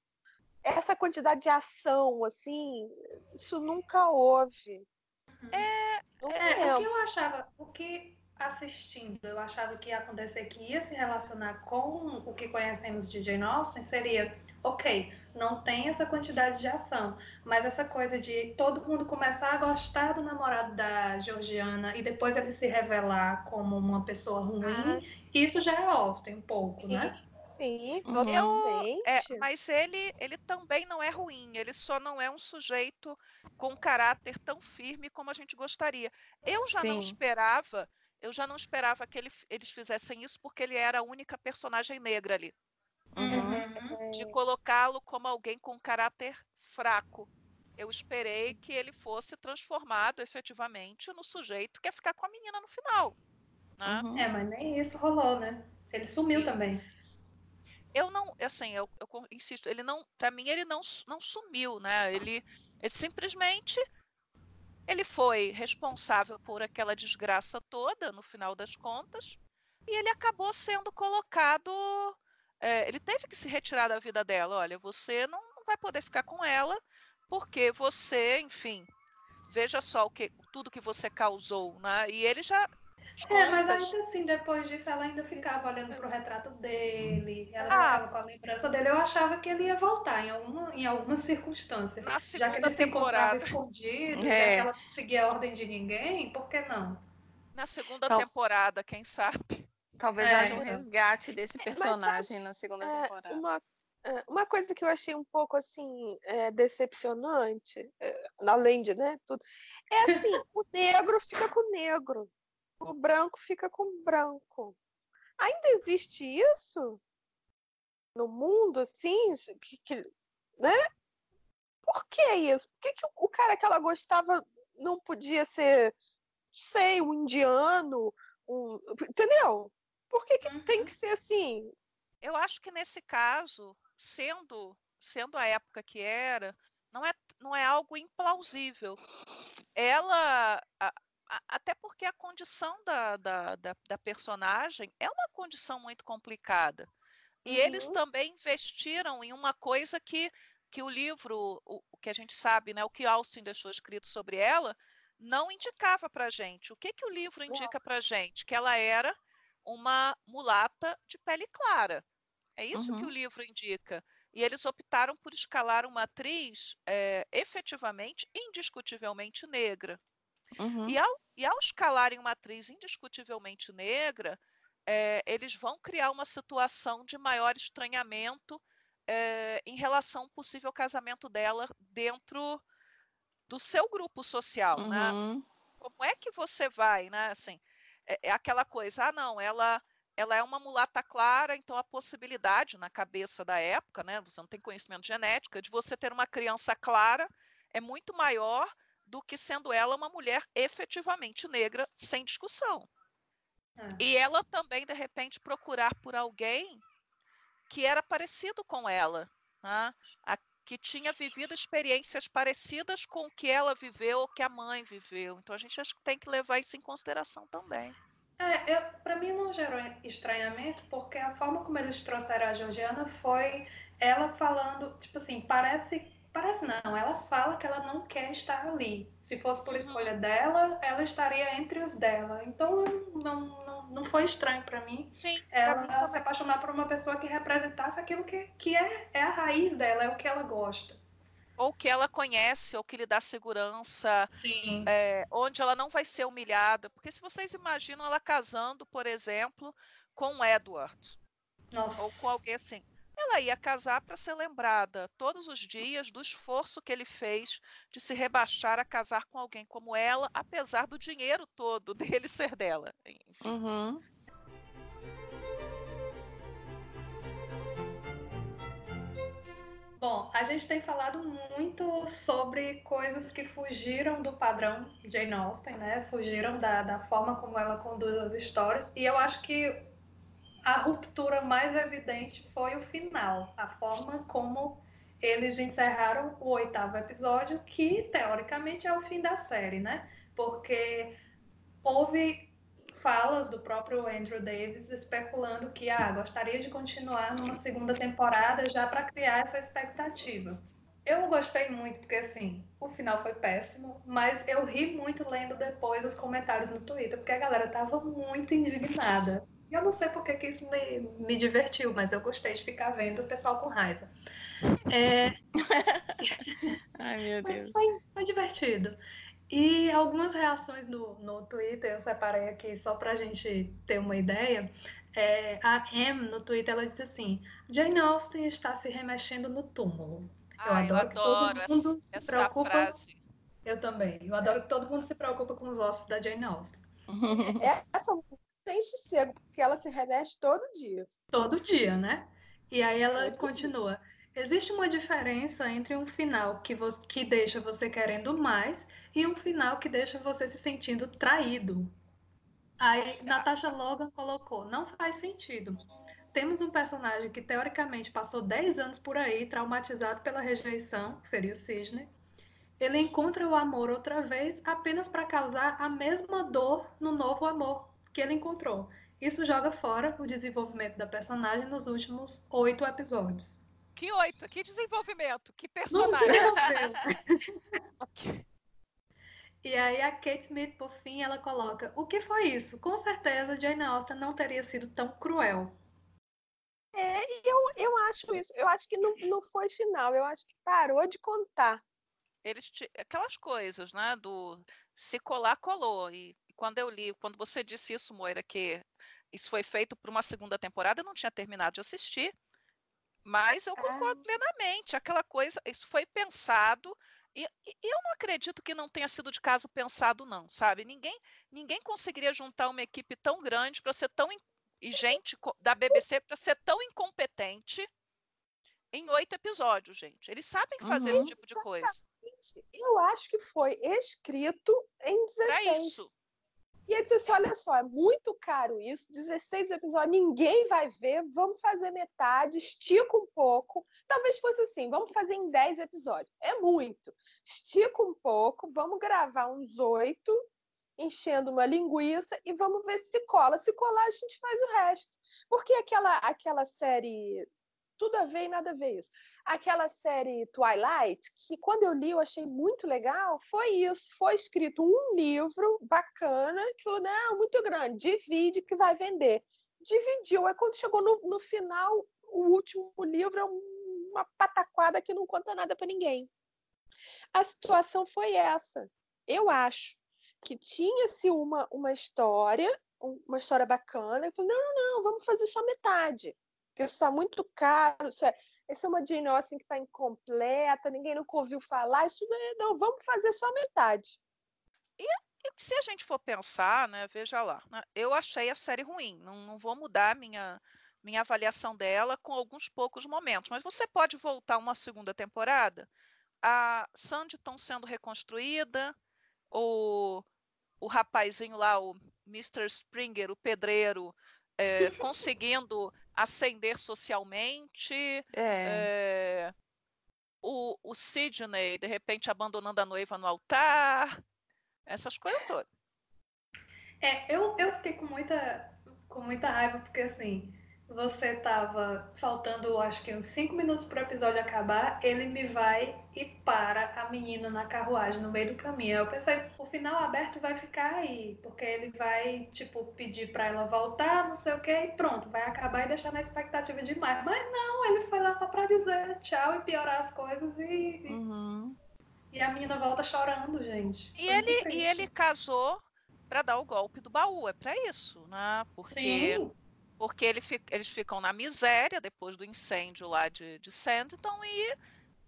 essa quantidade de ação, assim, isso nunca houve. É, é, o que eu achava, o que assistindo, eu achava que ia acontecer que ia se relacionar com o que conhecemos de Jane Austen seria, ok, não tem essa quantidade de ação, mas essa coisa de todo mundo começar a gostar do namorado da Georgiana e depois ele se revelar como uma pessoa ruim, ah. isso já é Austen um pouco, né? Sim, uhum. totalmente. é, mas ele, ele também não é ruim, ele só não é um sujeito com caráter tão firme como a gente gostaria. Eu já Sim. não esperava, eu já não esperava que ele, eles fizessem isso porque ele era a única personagem negra ali. Uhum. De colocá-lo como alguém com caráter fraco. Eu esperei que ele fosse transformado efetivamente no sujeito que ia ficar com a menina no final. Né? Uhum. É, mas nem isso rolou, né? Ele sumiu e... também eu não, assim, eu, eu insisto, ele não, para mim ele não, não sumiu, né? Ele, ele simplesmente ele foi responsável por aquela desgraça toda, no final das contas, e ele acabou sendo colocado. É, ele teve que se retirar da vida dela. Olha, você não, não vai poder ficar com ela, porque você, enfim, veja só o que tudo que você causou, né? E ele já é, mas ainda assim, depois disso, ela ainda ficava olhando pro retrato dele, ela ah. ficava com a lembrança dele. Eu achava que ele ia voltar em alguma, em alguma circunstância. Na Já que ele se encontrava escondido, é. que ela não seguia a ordem de ninguém, por que não? Na segunda então, temporada, quem sabe? Talvez é, haja um resgate desse personagem na segunda é, temporada. Uma, é, uma coisa que eu achei um pouco assim é, decepcionante, é, além de né, tudo, é assim, o negro fica com o negro o branco fica com branco. Ainda existe isso no mundo, assim, que, que, né? Por que isso? Por que, que o cara que ela gostava não podia ser, sei, um indiano, um, entendeu? Por que, que uhum. tem que ser assim? Eu acho que nesse caso, sendo sendo a época que era, não é, não é algo implausível. Ela, a, até porque a condição da, da, da, da, personagem é uma condição muito complicada. E uhum. eles também investiram em uma coisa que, que o livro, o, o que a gente sabe, né, o que Austin deixou escrito sobre ela, não indicava para gente. O que, que o livro indica para gente? Que ela era uma mulata de pele clara. É isso uhum. que o livro indica. E eles optaram por escalar uma atriz é, efetivamente, indiscutivelmente negra. Uhum. E, ao, e ao escalarem uma atriz indiscutivelmente negra, é, eles vão criar uma situação de maior estranhamento é, em relação ao possível casamento dela dentro do seu grupo social, né? uhum. né? Como é que você vai, né? Assim, é, é, aquela coisa, ah, não, ela ela é uma mulata clara, então a possibilidade na cabeça da época, né? Você não tem conhecimento genético, de você ter uma criança clara é muito maior do que sendo ela uma mulher efetivamente negra, sem discussão. É. E ela também, de repente, procurar por alguém que era parecido com ela, né? a, que tinha vivido experiências parecidas com o que ela viveu ou que a mãe viveu. Então a gente acho que tem que levar isso em consideração também. É, para mim não gerou estranhamento, porque a forma como eles trouxeram a Georgiana foi ela falando, tipo assim, parece Parece não, ela fala que ela não quer estar ali. Se fosse por uhum. escolha dela, ela estaria entre os dela. Então não, não, não foi estranho para mim. Sim, ela, mim ela se apaixonar por uma pessoa que representasse aquilo que, que é, é a raiz dela, é o que ela gosta. Ou que ela conhece, ou que lhe dá segurança, é, onde ela não vai ser humilhada. Porque se vocês imaginam ela casando, por exemplo, com o Edward. Nossa. Ou com alguém assim ela ia casar para ser lembrada todos os dias do esforço que ele fez de se rebaixar a casar com alguém como ela, apesar do dinheiro todo dele ser dela. Uhum. Bom, a gente tem falado muito sobre coisas que fugiram do padrão Jane Austen, né? Fugiram da, da forma como ela conduz as histórias. E eu acho que a ruptura mais evidente foi o final, a forma como eles encerraram o oitavo episódio, que teoricamente é o fim da série, né? Porque houve falas do próprio Andrew Davis especulando que ah, gostaria de continuar numa segunda temporada já para criar essa expectativa. Eu gostei muito porque assim, o final foi péssimo, mas eu ri muito lendo depois os comentários no Twitter, porque a galera tava muito indignada. Eu não sei porque que isso me, me divertiu, mas eu gostei de ficar vendo o pessoal com raiva. É... Ai, meu Deus. Foi, foi, divertido. E algumas reações no, no Twitter, eu separei aqui só para a gente ter uma ideia. É, a M no Twitter ela disse assim: Jane Austen está se remexendo no túmulo. Eu ah, adoro, eu adoro que todo mundo essa, se preocupa. Frase. Eu também. Eu adoro que todo mundo se preocupa com os ossos da Jane Austen. Essa tem sossego, porque ela se reveste todo dia. Todo dia, né? E aí ela todo continua. Dia. Existe uma diferença entre um final que, você, que deixa você querendo mais e um final que deixa você se sentindo traído. Aí Exato. Natasha Logan colocou: não faz sentido. Temos um personagem que teoricamente passou 10 anos por aí, traumatizado pela rejeição, que seria o Cisne. Ele encontra o amor outra vez apenas para causar a mesma dor no novo amor, que ele encontrou. Isso joga fora o desenvolvimento da personagem nos últimos oito episódios. Que oito? Que desenvolvimento? Que personagem? e aí a Kate Smith, por fim, ela coloca: o que foi isso? Com certeza Jane Austen não teria sido tão cruel. É, eu, eu acho isso. Eu acho que não, não foi final. Eu acho que parou de contar. Eles aquelas coisas, né? Do se colar colou e quando eu li, quando você disse isso, Moira, que isso foi feito para uma segunda temporada, eu não tinha terminado de assistir, mas eu concordo ah. plenamente. Aquela coisa, isso foi pensado. E, e, eu não acredito que não tenha sido de caso pensado, não, sabe? Ninguém, ninguém conseguiria juntar uma equipe tão grande para ser tão. E gente da BBC para ser tão incompetente em oito episódios, gente. Eles sabem fazer uhum. esse tipo de coisa. Eu acho que foi escrito em 16. E ele disse assim: olha só, é muito caro isso, 16 episódios, ninguém vai ver, vamos fazer metade, estica um pouco. Talvez fosse assim, vamos fazer em 10 episódios. É muito. Estica um pouco, vamos gravar uns oito enchendo uma linguiça e vamos ver se cola. Se colar, a gente faz o resto. Porque aquela, aquela série. Tudo a ver e nada a ver isso. Aquela série Twilight, que quando eu li eu achei muito legal, foi isso. Foi escrito um livro bacana, que falou: não, muito grande, divide que vai vender. Dividiu. Aí quando chegou no, no final, o último livro é uma pataquada que não conta nada para ninguém. A situação foi essa. Eu acho que tinha-se uma, uma história, uma história bacana, e falou, não, não, não, vamos fazer só metade, porque isso está muito caro, isso é, isso é uma Jane Austen que está incompleta, ninguém nunca ouviu falar, isso não, vamos fazer só metade. E, e se a gente for pensar, né, veja lá, né, eu achei a série ruim, não, não vou mudar minha minha avaliação dela com alguns poucos momentos, mas você pode voltar uma segunda temporada, a Sanditon sendo reconstruída, o o rapazinho lá, o Mr. Springer, o pedreiro, é, conseguindo ascender socialmente. É. É, o, o Sidney, de repente, abandonando a noiva no altar. Essas coisas todas. É, eu, eu fiquei com muita, com muita raiva, porque assim, você tava faltando, acho que uns 5 minutos para o episódio acabar, ele me vai e para a menina na carruagem no meio do caminho. Eu pensei, o final aberto vai ficar aí, porque ele vai, tipo, pedir para ela voltar, não sei o que, e pronto, vai acabar e deixar na expectativa demais. Mas não, ele foi lá só para dizer tchau e piorar as coisas e. Uhum. E a menina volta chorando, gente. E ele, e ele casou para dar o golpe do baú, é para isso, né? Porque. Sim porque ele, eles ficam na miséria depois do incêndio lá de, de Sanditon e,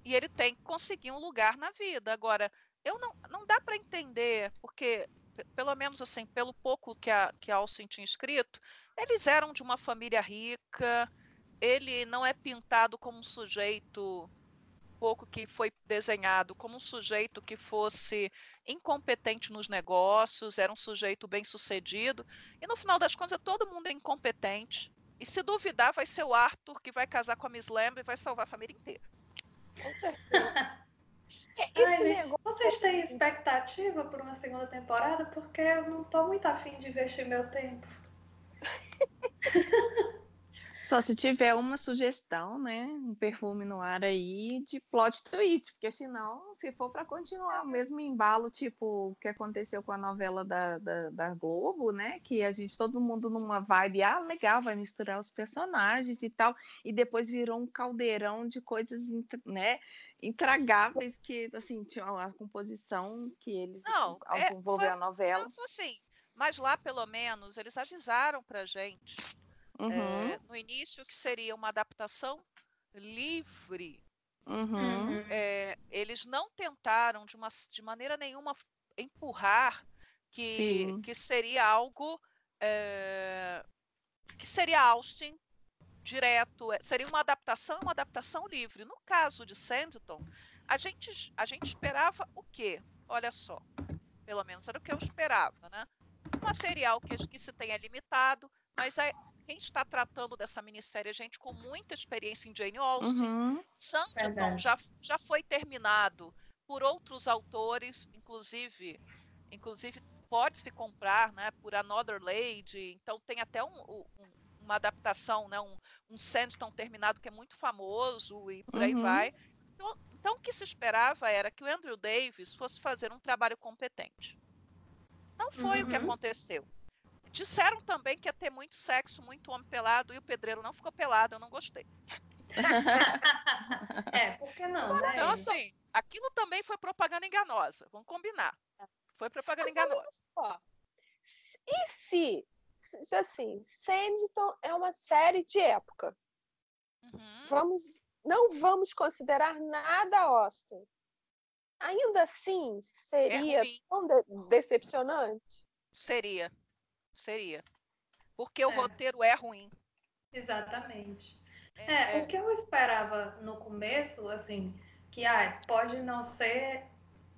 e ele tem que conseguir um lugar na vida. Agora, eu não, não dá para entender, porque, pelo menos assim, pelo pouco que a, que a Alcin tinha escrito, eles eram de uma família rica, ele não é pintado como um sujeito pouco que foi desenhado como um sujeito que fosse incompetente nos negócios, era um sujeito bem sucedido, e no final das contas todo mundo é incompetente. E se duvidar, vai ser o Arthur que vai casar com a Miss Lamb e vai salvar a família inteira. Com certeza. É, Ai, negócio... Vocês têm expectativa por uma segunda temporada? Porque eu não estou muito afim de investir meu tempo. Só se tiver uma sugestão, né? Um perfume no ar aí de plot twist, porque senão, se for para continuar o mesmo embalo, tipo o que aconteceu com a novela da, da, da, Globo, né? Que a gente, todo mundo numa vibe, ah, legal, vai misturar os personagens e tal, e depois virou um caldeirão de coisas, né? Intragáveis que, assim, tinha a composição que eles, não, ao é, desenvolver a novela. Não, assim, mas lá, pelo menos, eles avisaram pra gente Uhum. É, no início, que seria uma adaptação livre. Uhum. É, eles não tentaram de, uma, de maneira nenhuma empurrar que, que seria algo é, que seria Austin direto, seria uma adaptação, uma adaptação livre. No caso de Sanditon, a gente, a gente esperava o quê? Olha só, pelo menos era o que eu esperava, né? Um material que, que se tenha limitado, mas é, quem está tratando dessa minissérie é gente com muita experiência em Jane Austen. Uhum. Sanditon já, já foi terminado por outros autores, inclusive, inclusive pode se comprar, né, por Another Lady. Então tem até um, um, uma adaptação, né, um, um Sanditon terminado que é muito famoso e por aí uhum. vai. Então, então o que se esperava era que o Andrew Davis fosse fazer um trabalho competente. Não foi uhum. o que uhum. aconteceu. Disseram também que ia ter muito sexo, muito homem pelado, e o pedreiro não ficou pelado, eu não gostei. é, por que não, né? Então, assim, aquilo também foi propaganda enganosa, vamos combinar. Foi propaganda enganosa. Só. E se, se, assim, Sanditon é uma série de época? Uhum. Vamos, não vamos considerar nada Austin. Ainda assim, seria é tão de decepcionante? Seria. Seria. Porque é. o roteiro é ruim. Exatamente. É, é, o que eu esperava no começo, assim, que ah, pode não ser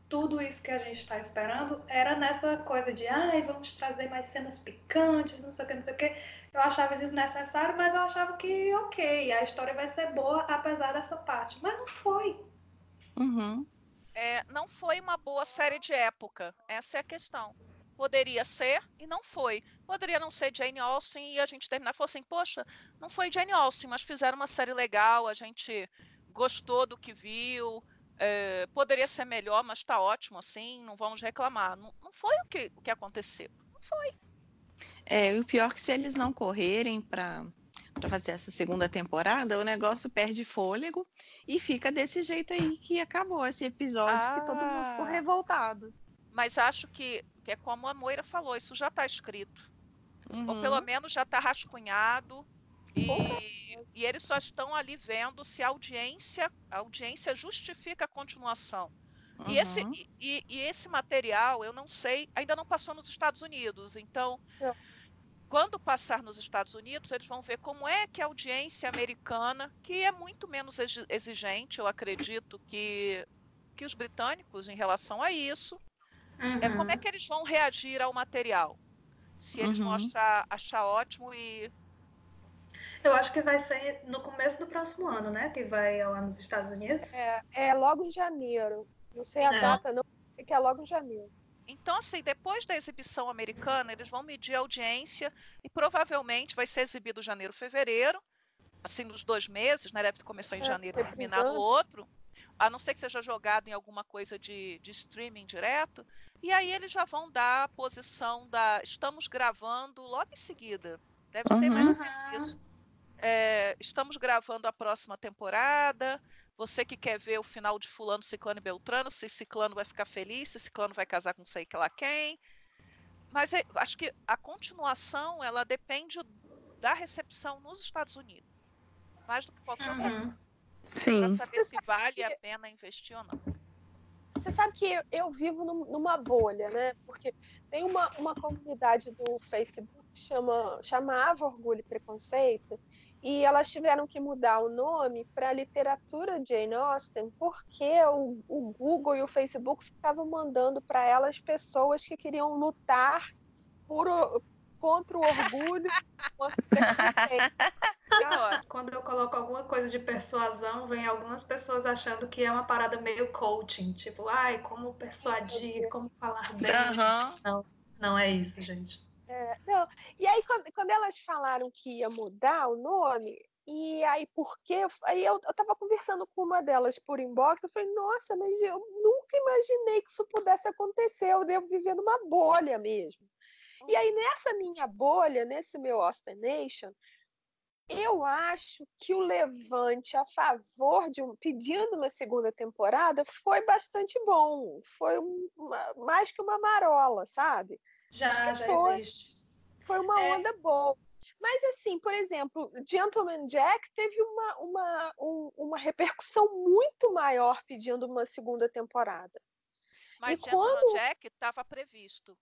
tudo isso que a gente está esperando, era nessa coisa de ai, vamos trazer mais cenas picantes, não sei o que, não sei o que. Eu achava desnecessário, mas eu achava que ok, a história vai ser boa apesar dessa parte. Mas não foi. Uhum. É, não foi uma boa série de época. Essa é a questão. Poderia ser e não foi. Poderia não ser Jane Austen e a gente terminar e falar assim, poxa, não foi Jane Austen, mas fizeram uma série legal, a gente gostou do que viu, é, poderia ser melhor, mas está ótimo assim, não vamos reclamar. Não, não foi o que, o que aconteceu. Não foi. É, o pior é que se eles não correrem para para fazer essa segunda temporada, o negócio perde fôlego e fica desse jeito aí que acabou esse episódio ah, que todo mundo ficou ah. revoltado. Mas acho que, que é como a Moira falou, isso já está escrito. Uhum. Ou pelo menos já está rascunhado. E, e, eles só estão ali vendo se a audiência, a audiência justifica a continuação. Uhum. E, esse, e, e, esse material, eu não sei, ainda não passou nos Estados Unidos. Então, é quando passar nos Estados Unidos, eles vão ver como é que a audiência americana, que é muito menos exigente, eu acredito, que, que os britânicos em relação a isso, uhum. é como é uhum. que eles vão reagir ao material. Se eles uhum. vão achar, achar ótimo e. Eu acho que vai ser no começo do próximo ano, né? Que vai lá nos Estados Unidos. É, é logo em janeiro. Não sei a é. data, não sei que é logo em janeiro. Então, assim, depois da exibição americana, eles vão medir a audiência e provavelmente vai ser exibido janeiro, fevereiro, assim, nos dois meses, né? Deve começar em é, janeiro e terminar no outro, a não ser que seja jogado em alguma coisa de, de streaming direto. E aí eles já vão dar a posição da. Estamos gravando logo em seguida. Deve uhum. ser mais ou menos isso. É, estamos gravando a próxima temporada. Você que quer ver o final de fulano, ciclano e beltrano, se ciclano vai ficar feliz, se ciclano vai casar com sei que lá quem. Mas é, acho que a continuação, ela depende da recepção nos Estados Unidos. Mais do que qualquer uhum. outra Sim. Para saber se vale a pena investir ou não. Você sabe que eu, eu vivo num, numa bolha, né? Porque tem uma, uma comunidade do Facebook que chama, chamava Orgulho e Preconceito, e elas tiveram que mudar o nome para literatura Jane Austen porque o, o, Google e o Facebook ficavam mandando para elas pessoas que queriam lutar por, contra o orgulho. Quando eu coloco alguma coisa de persuasão, vem algumas pessoas achando que é uma parada meio coaching, tipo, ai, como persuadir, como falar bem. Uhum. Não, não é isso, gente. É, não. E aí, quando, quando, elas falaram que ia mudar o nome, e aí, por quê? Aí eu, eu tava conversando com uma delas por inbox, eu falei, nossa, mas eu nunca imaginei que isso pudesse acontecer, eu devo viver numa bolha mesmo. E aí, nessa minha bolha, nesse meu Nation, eu acho que o levante a favor de um pedindo uma segunda temporada foi bastante bom. Foi uma, mais que uma marola, sabe? Já, já foi, existe. Foi uma é. onda boa. Mas, assim, por exemplo, Gentleman Jack teve uma, uma, um, uma repercussão muito maior pedindo uma segunda temporada. Mas e Gentleman quando... Jack estava previsto.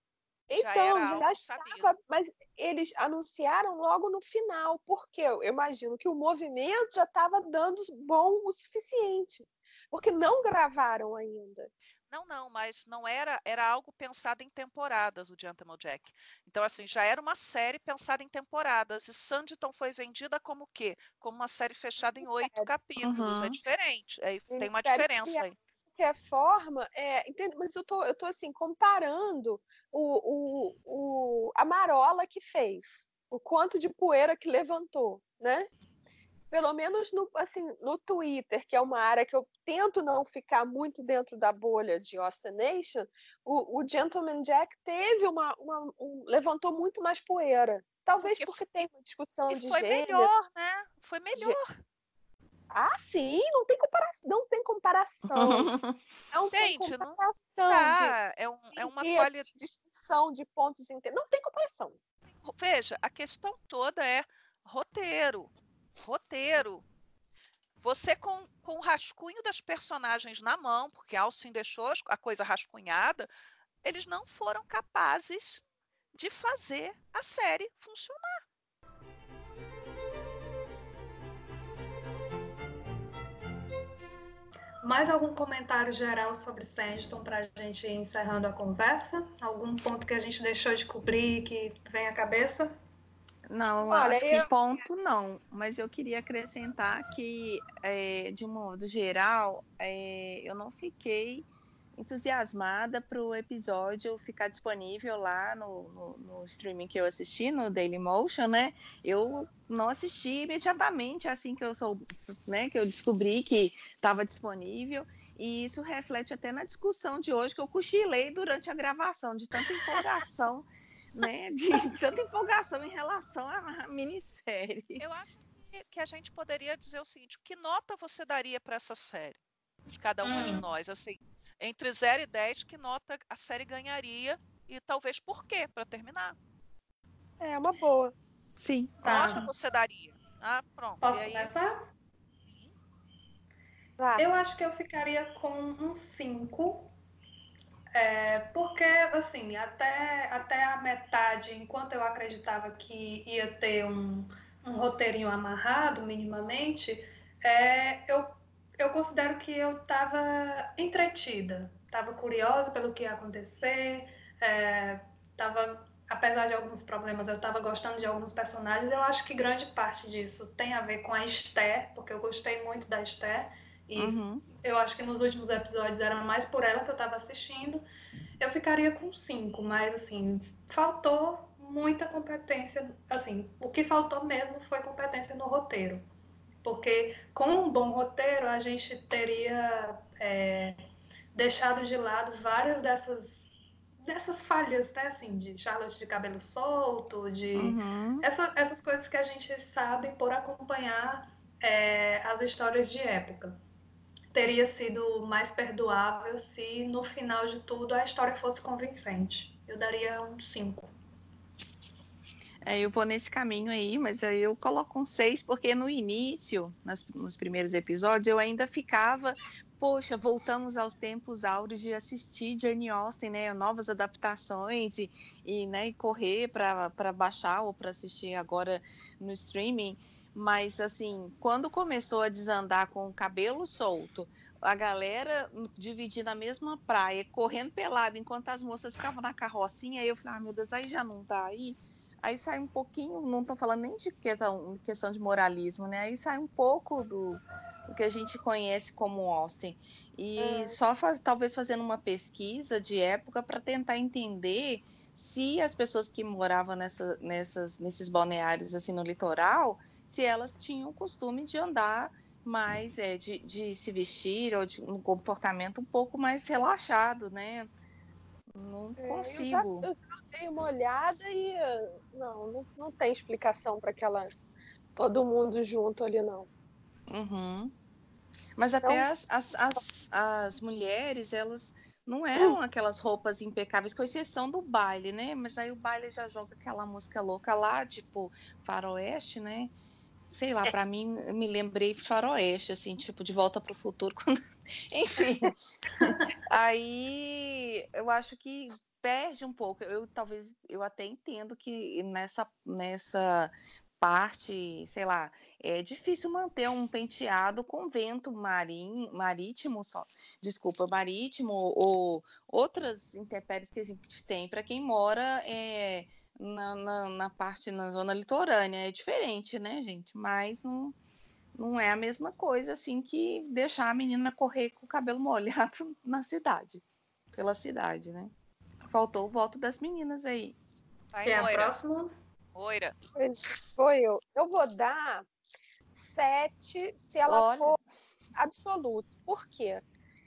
Então, já, já estava, mas eles anunciaram logo no final, porque eu imagino que o movimento já estava dando bom o suficiente, porque não gravaram ainda. Não, não, mas não era, era algo pensado em temporadas, o Gentleman Jack. Então, assim, já era uma série pensada em temporadas. E Sanditon foi vendida como o quê? Como uma série fechada em oito capítulos. É uhum. É diferente. Aí tem uma diferença aí. De qualquer forma, é, entende, mas eu tô, eu tô assim, comparando o, o, o, a marola que fez, o quanto de poeira que levantou, né? pelo menos no, assim, no Twitter, que é uma área que eu tento não ficar muito dentro da bolha de Austin Nation, o, o Gentleman Jack teve uma, uma um, levantou muito mais poeira. Talvez porque, porque tem uma discussão de foi gênero. Foi melhor, né? Foi melhor. Ah, sim, não tem comparação. Não tem comparação. Não tem comparação. Não... Tá, de, é, um, é uma qualidade. Distinção de pontos inteiros. Não tem comparação. Veja, a questão toda é roteiro roteiro. Você com, com o rascunho das personagens na mão, porque Alcin deixou a coisa rascunhada, eles não foram capazes de fazer a série funcionar. Mais algum comentário geral sobre Sanditon para a gente ir encerrando a conversa? Algum ponto que a gente deixou de cobrir que vem à cabeça? Não, Olha, acho eu... que ponto não, mas eu queria acrescentar que, é, de um modo geral, é, eu não fiquei entusiasmada para o episódio ficar disponível lá no, no, no, streaming que eu assisti, no Dailymotion, né? Eu não assisti imediatamente assim que eu sou, né? Que eu descobri que estava disponível. E isso reflete até na discussão de hoje que eu cochilei durante a gravação, de tanta empolgação, né? De tanta empolgação em relação à minissérie. Eu acho que a gente poderia dizer o seguinte: que nota você daria para essa série? De cada uma hum. de nós, assim, entre 0 e 10, que nota a série ganharia e talvez por quê, para terminar. É uma boa. Sim. Tá. Nota você daria. Ah, pronto. Posso aí... começar? Vai. Eu acho que eu ficaria com um 5. É, porque, assim, até, até a metade, enquanto eu acreditava que ia ter um, um roteirinho amarrado, minimamente, é, eu eu considero que eu estava entretida, estava curiosa pelo que ia acontecer, estava, é, apesar de alguns problemas, eu estava gostando de alguns personagens. Eu acho que grande parte disso tem a ver com a Esther, porque eu gostei muito da Esther e uhum. eu acho que nos últimos episódios era mais por ela que eu estava assistindo. Eu ficaria com cinco, mas assim faltou muita competência. Assim, o que faltou mesmo foi competência no roteiro porque com um bom roteiro a gente teria é, deixado de lado várias dessas dessas falhas, né, assim, de Charlotte de cabelo solto, de uhum. essa, essas coisas que a gente sabe por acompanhar é, as histórias de época. Teria sido mais perdoável se no final de tudo a história fosse convincente. Eu daria um 5. É, eu vou nesse caminho aí, mas aí eu coloco um seis, porque no início, nas, nos primeiros episódios, eu ainda ficava, poxa, voltamos aos tempos áureos de assistir Jane Austen, né, novas adaptações e, e, né, correr para baixar ou para assistir agora no streaming. Mas, assim, quando começou a desandar com o cabelo solto, a galera dividindo a mesma praia, correndo pelado, enquanto as moças ficavam na carrocinha, aí eu falei, ah, meu Deus, aí já não tá aí aí sai um pouquinho, não estou falando nem de questão, questão de moralismo, né? Aí sai um pouco do, do que a gente conhece como Austin. E é. só faz, talvez fazendo uma pesquisa de época para tentar entender se as pessoas que moravam nessa, nessas, nesses balneários assim no litoral, se elas tinham o costume de andar mais, é, de, de se vestir ou de um comportamento um pouco mais relaxado, né? Não consigo. É, eu já, eu dei uma olhada e não, não, não tem explicação para aquela todo mundo junto ali não. Uhum. Mas então, até as, as, as, as, mulheres, elas não eram aquelas roupas impecáveis, com exceção do baile, né? Mas aí o baile já joga aquela música louca lá, tipo faroeste, né? Sei lá, é. para mim, me lembrei faroeste, assim, tipo, de volta para o futuro. Quando... Enfim. aí eu acho que perde um pouco. Eu talvez eu até entendo que nessa nessa parte, sei lá, é difícil manter um penteado com vento marim, marítimo, só, desculpa, marítimo ou outras intempéries que a gente tem para quem mora é, na, na, na, parte na zona litorânea é diferente, né, gente? Mas não, não é a mesma coisa assim que deixar a menina correr com o cabelo molhado na cidade, pela cidade, né? Faltou o voto das meninas aí. Vai, Quem é a próxima? Moira. Foi eu. Eu vou dar sete se ela Olha. for absoluto. Por quê?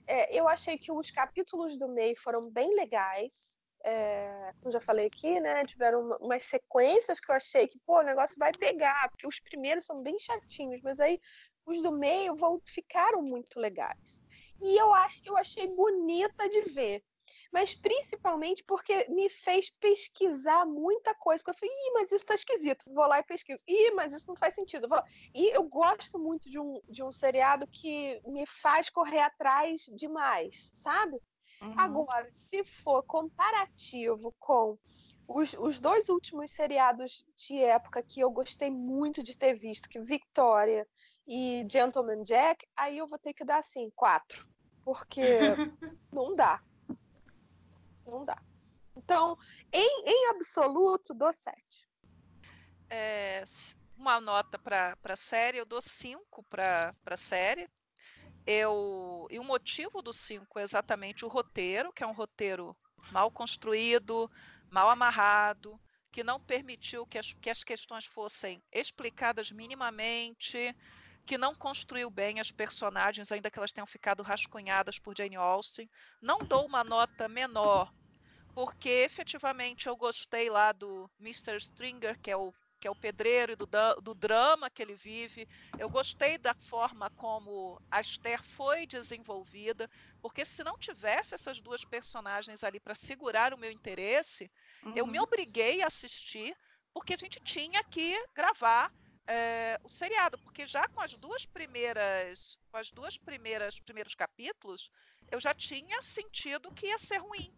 É, eu achei que os capítulos do meio foram bem legais. É, como já falei aqui, né? Tiveram uma, umas sequências que eu achei que, pô, o negócio vai pegar, porque os primeiros são bem chatinhos, mas aí os do meio vão, ficaram muito legais. E eu acho eu achei bonita de ver mas principalmente porque me fez pesquisar muita coisa. Porque eu falei, Ih, mas isso está esquisito, vou lá e pesquiso. Ih, mas isso não faz sentido. E eu gosto muito de um, de um seriado que me faz correr atrás demais, sabe? Uhum. Agora, se for comparativo com os, os dois últimos seriados de época que eu gostei muito de ter visto, que Victoria e Gentleman Jack, aí eu vou ter que dar assim, quatro. Porque não dá não dá. Então, em, em absoluto, dou 7. É, uma nota para a série, eu dou 5 para a série. Eu e o motivo do 5 é exatamente o roteiro, que é um roteiro mal construído, mal amarrado, que não permitiu que as, que as questões fossem explicadas minimamente, que não construiu bem as personagens, ainda que elas tenham ficado rascunhadas por Jane Austen. Não dou uma nota menor, porque efetivamente eu gostei lá do Mr. Stringer, que é o que é o pedreiro e do, do drama que ele vive. Eu gostei da forma como a Esther foi desenvolvida, porque se não tivesse essas duas personagens ali para segurar o meu interesse, uhum. eu me uhum. obriguei a assistir, porque a gente tinha que gravar é, o seriado, porque já com as duas primeiras, com as duas primeiras primeiros capítulos, eu já tinha sentido que ia ser ruim.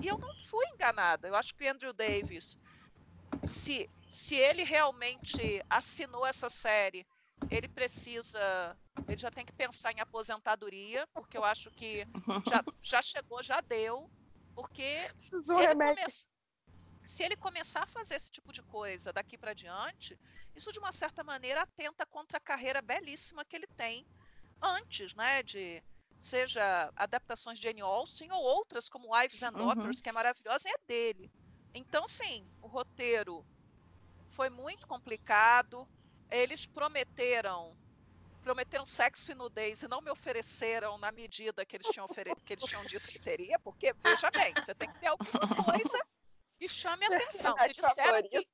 E eu não fui enganada. Eu acho que o Andrew Davis se, se ele realmente assinou essa série, ele precisa. Ele já tem que pensar em aposentadoria, porque eu acho que já, já chegou, já deu. Porque se ele, come... se ele, começar a fazer esse tipo de coisa daqui para diante, isso de uma certa maneira atenta contra a carreira belíssima que ele tem antes, né? De seja adaptações de Jane Austen ou outras como Wives and uhum. Daughters, uhum. que é maravilhosa, é dele. Então, sim, o roteiro foi muito complicado. Eles prometeram prometeram sexo e nudez e não me ofereceram na medida que eles tinham, que eles tinham dito que teria, porque, veja bem, você tem que ter alguma coisa que chame a atenção. Se disseram que...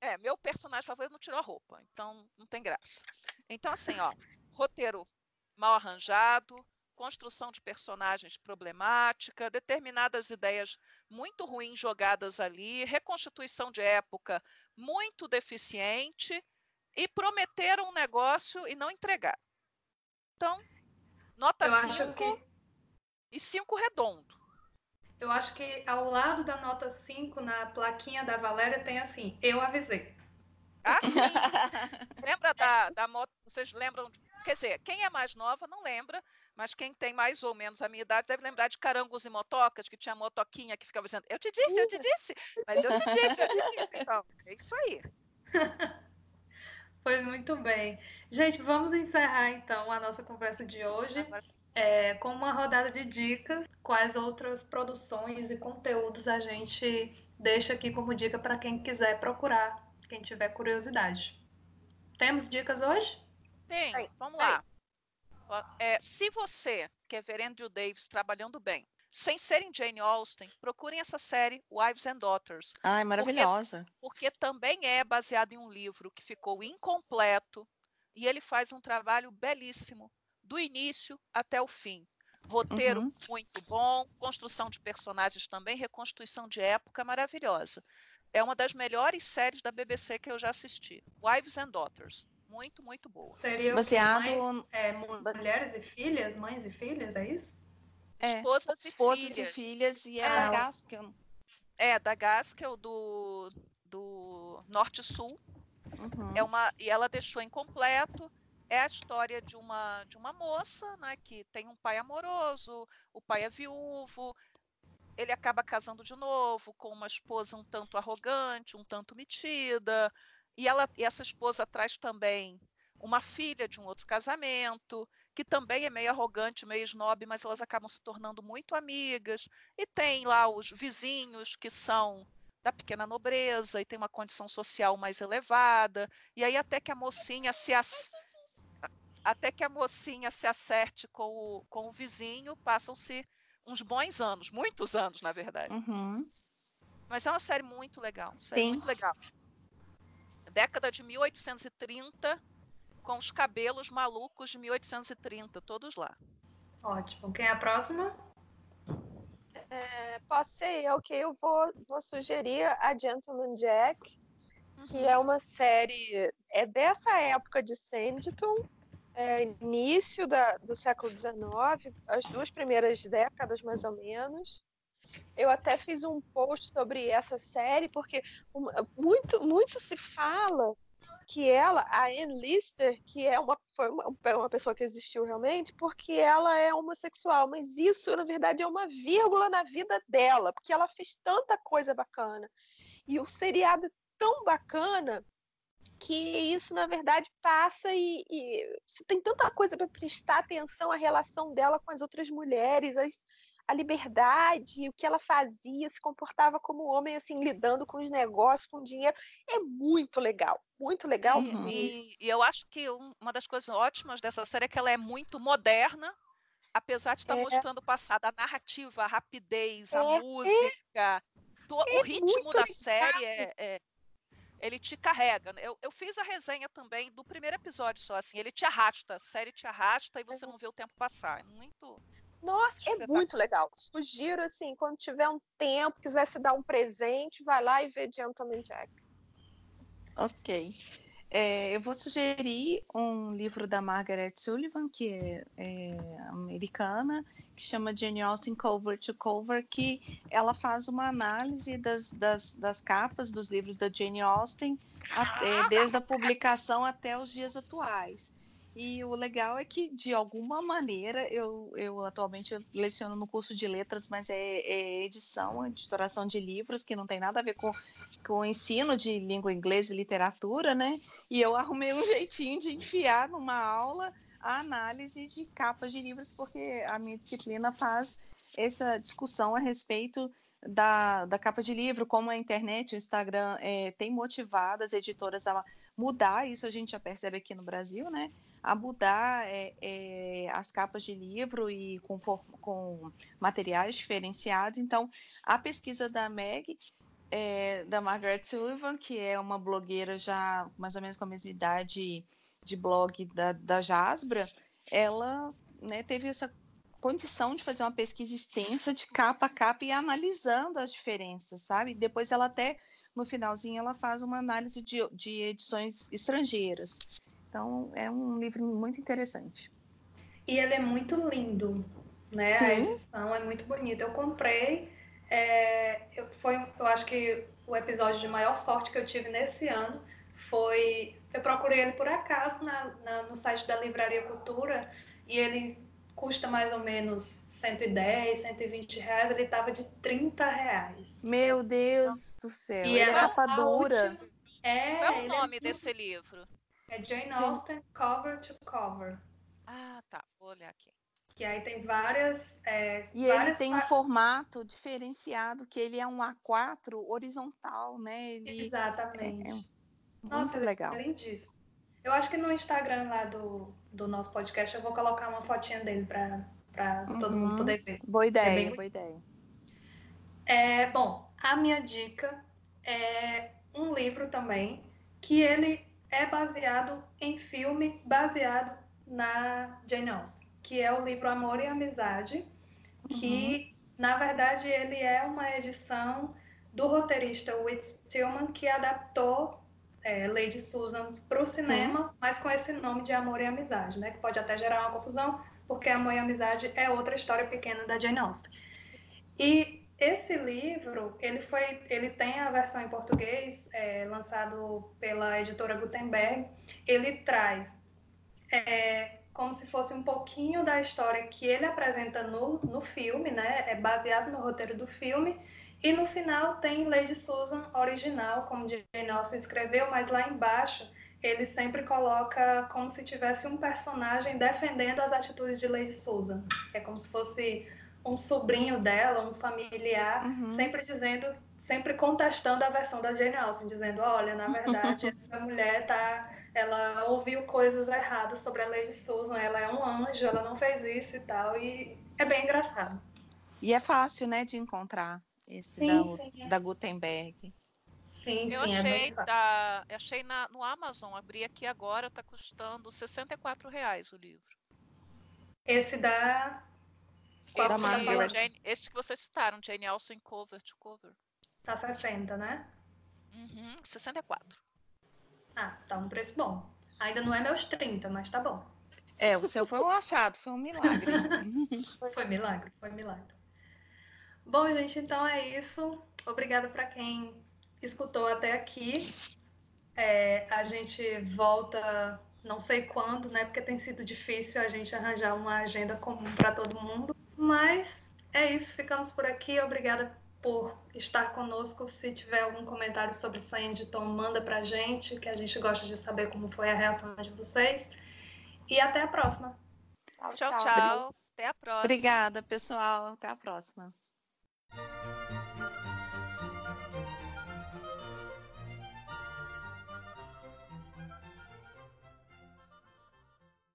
É, meu personagem favorito não tirou a roupa, então não tem graça. Então, assim, ó, roteiro mal arranjado, construção de personagens problemática, determinadas ideias muito ruins jogadas ali, reconstituição de época muito deficiente e prometeram um negócio e não entregar. Então, nota 5 que... e 5 redondo. Eu acho que ao lado da nota 5, na plaquinha da Valéria, tem assim, eu avisei. Ah, sim! Lembra da, da moto? Vocês lembram? Quer dizer, quem é mais nova não lembra, mas quem tem mais ou menos a minha idade deve lembrar de carangos e motocas, que tinha motoquinha que ficava dizendo, eu te disse, eu te disse, mas eu te disse, eu te disse. Então, é isso aí. Foi muito bem. Gente, vamos encerrar então a nossa conversa de hoje é, com uma rodada de dicas. Quais outras produções e conteúdos a gente deixa aqui como dica para quem quiser procurar, quem tiver curiosidade. Temos dicas hoje? Tem, vamos lá. É, se você quer ver Andrew Davis trabalhando bem, sem serem Jane Austen, procurem essa série Wives and Daughters. Ai, maravilhosa. Porque, porque também é baseado em um livro que ficou incompleto e ele faz um trabalho belíssimo, do início até o fim. Roteiro uhum. muito bom, construção de personagens também, reconstituição de época maravilhosa. É uma das melhores séries da BBC que eu já assisti. Wives and Daughters muito, muito boa. Seria baseado mãe, é, mulheres e filhas, mães e filhas, é isso? É, esposas, e, esposas filhas. e filhas e é da Gaskell. É, da Gaskell do, do Norte-Sul. Uhum. É uma, e ela deixou incompleto. É a história de uma, de uma moça né, que tem um pai amoroso, o pai é viúvo, ele acaba casando de novo com uma esposa um tanto arrogante, um tanto metida, e, ela, e essa esposa traz também uma filha de um outro casamento, que também é meio arrogante, meio snob, mas elas acabam se tornando muito amigas. E tem lá os vizinhos que são da pequena nobreza e tem uma condição social mais elevada. E aí até que a mocinha se até que a mocinha se acerte com o, com o vizinho, passam-se uns bons anos, muitos anos, na verdade. Uhum. Mas é uma série muito legal, série Sim. muito legal década de 1830, com os cabelos malucos de 1830, todos lá. Ótimo. Quem é a próxima? É, posso ser eu, que eu vou, vou sugerir a Gentleman Jack, uhum. que é uma série é dessa época de Sanditon, é, início da, do século XIX, as duas primeiras décadas mais ou menos. Eu até fiz um post sobre essa série, porque muito, muito se fala que ela, a Anne Lister, que é uma, uma, uma pessoa que existiu realmente, porque ela é homossexual, mas isso, na verdade, é uma vírgula na vida dela, porque ela fez tanta coisa bacana. E o seriado é tão bacana que isso, na verdade, passa e, e tem tanta coisa para prestar atenção à relação dela com as outras mulheres, as, a liberdade, o que ela fazia, se comportava como homem, assim, lidando com os negócios, com o dinheiro. É muito legal, muito legal. Uhum. E, e, eu acho que uma das coisas ótimas dessa série é que ela é muito moderna, apesar de estar é. mostrando o passado, a narrativa, a rapidez, é. a música, é. o ritmo da série é, é, ele te carrega. Né? Eu, eu fiz a resenha também do primeiro episódio só, assim, ele te arrasta, a série te arrasta e você não vê o tempo passar. É muito. Nossa, é muito legal. Sugiro, assim, quando tiver um tempo, quiser se dar um presente, vai lá e vê Gentleman Jack. Ok. É, eu vou sugerir um livro da Margaret Sullivan, que é, é, americana, que chama Jane Austen Cover to Cover, que ela faz uma análise das, das, das capas dos livros da Jane Austen, até, desde a publicação até os dias atuais. E o legal é que, de alguma maneira, eu, eu atualmente eu leciono no curso de letras, mas é, é edição, editoração de livros, que não tem nada a ver com, com o ensino de língua inglesa e literatura, né? E eu arrumei um jeitinho de enfiar numa aula a análise de capas de livros, porque a minha disciplina faz essa discussão a respeito da, da capa de livro, como a internet, o Instagram é, tem motivado as editoras a mudar, isso a gente já percebe aqui no Brasil, né? A mudar é, é, as capas de livro e com, com, materiais diferenciados. Então, a pesquisa da Meg, é, da Margaret Sullivan, que é uma blogueira já mais ou menos com a mesma idade de blog da, da Jasbra, ela né, teve essa condição de fazer uma pesquisa extensa de capa a capa e analisando as diferenças, sabe? Depois ela até, no finalzinho, ela faz uma análise de, de edições estrangeiras. Então, é um livro muito interessante. E ele é muito lindo, né? Sim. A edição é muito bonita. Eu comprei, é, eu, foi, eu acho que o episódio de maior sorte que eu tive nesse ano foi. Eu procurei ele por acaso na, na, no site da Livraria Cultura e ele custa mais ou menos 110, 120 reais. Ele estava de 30 reais. Meu Deus do céu! E é capa dura. É, Qual é o nome é desse livro? É Jane Austen Cover to Cover. Ah, tá. Vou olhar aqui. Que aí tem várias. É, e várias ele tem um formato diferenciado, que ele é um A4 horizontal, né? Ele Exatamente. É, é muito Nossa, legal. É lindíssimo. Eu acho que no Instagram lá do, do nosso podcast eu vou colocar uma fotinha dele para uhum. todo mundo uhum. poder ver. Boa ideia, é bem... boa ideia. É, bom, a minha dica é um livro também que ele é baseado em filme baseado na Jane Austen, que é o livro Amor e Amizade, que uhum. na verdade ele é uma edição do roteirista Whit Stillman que adaptou é, Lady Susan para o cinema, Sim. mas com esse nome de Amor e Amizade, né? Que pode até gerar uma confusão, porque Amor e Amizade é outra história pequena da Jane Austen. E esse livro, ele foi, ele tem a versão em português, é, lançado pela editora Gutenberg. Ele traz é, como se fosse um pouquinho da história que ele apresenta no, no filme, né? É baseado no roteiro do filme. E no final tem Lady Susan original, como Jane Austen escreveu, mas lá embaixo ele sempre coloca como se tivesse um personagem defendendo as atitudes de Lady Susan. É como se fosse um sobrinho dela, um familiar, uhum. sempre dizendo, sempre contestando a versão da Jane Austen, dizendo, olha, na verdade, essa mulher tá, ela ouviu coisas erradas sobre a Lady Susan, ela é um anjo, ela não fez isso e tal, e é bem engraçado. E é fácil, né, de encontrar esse sim, da, sim, é. da Gutenberg. Sim, eu sim, é achei, é da, eu achei na, no Amazon, abri aqui agora, está custando 64 reais o livro. Esse da qual da Margaret. Jane, esse que vocês citaram, Jane Austen cover to cover. Tá 60, né? Uhum, 64. Ah, tá um preço bom. Ainda não é meus 30, mas tá bom. É, o seu foi um achado, foi um milagre. foi milagre, foi milagre. Bom, gente, então é isso. Obrigada para quem escutou até aqui. É, a gente volta não sei quando, né? Porque tem sido difícil a gente arranjar uma agenda comum para todo mundo. Mas é isso, ficamos por aqui. Obrigada por estar conosco. Se tiver algum comentário sobre Sanditon, manda para a gente, que a gente gosta de saber como foi a reação de vocês. E até a próxima. Tchau, tchau. tchau. Até a próxima. Obrigada, pessoal. Até a próxima.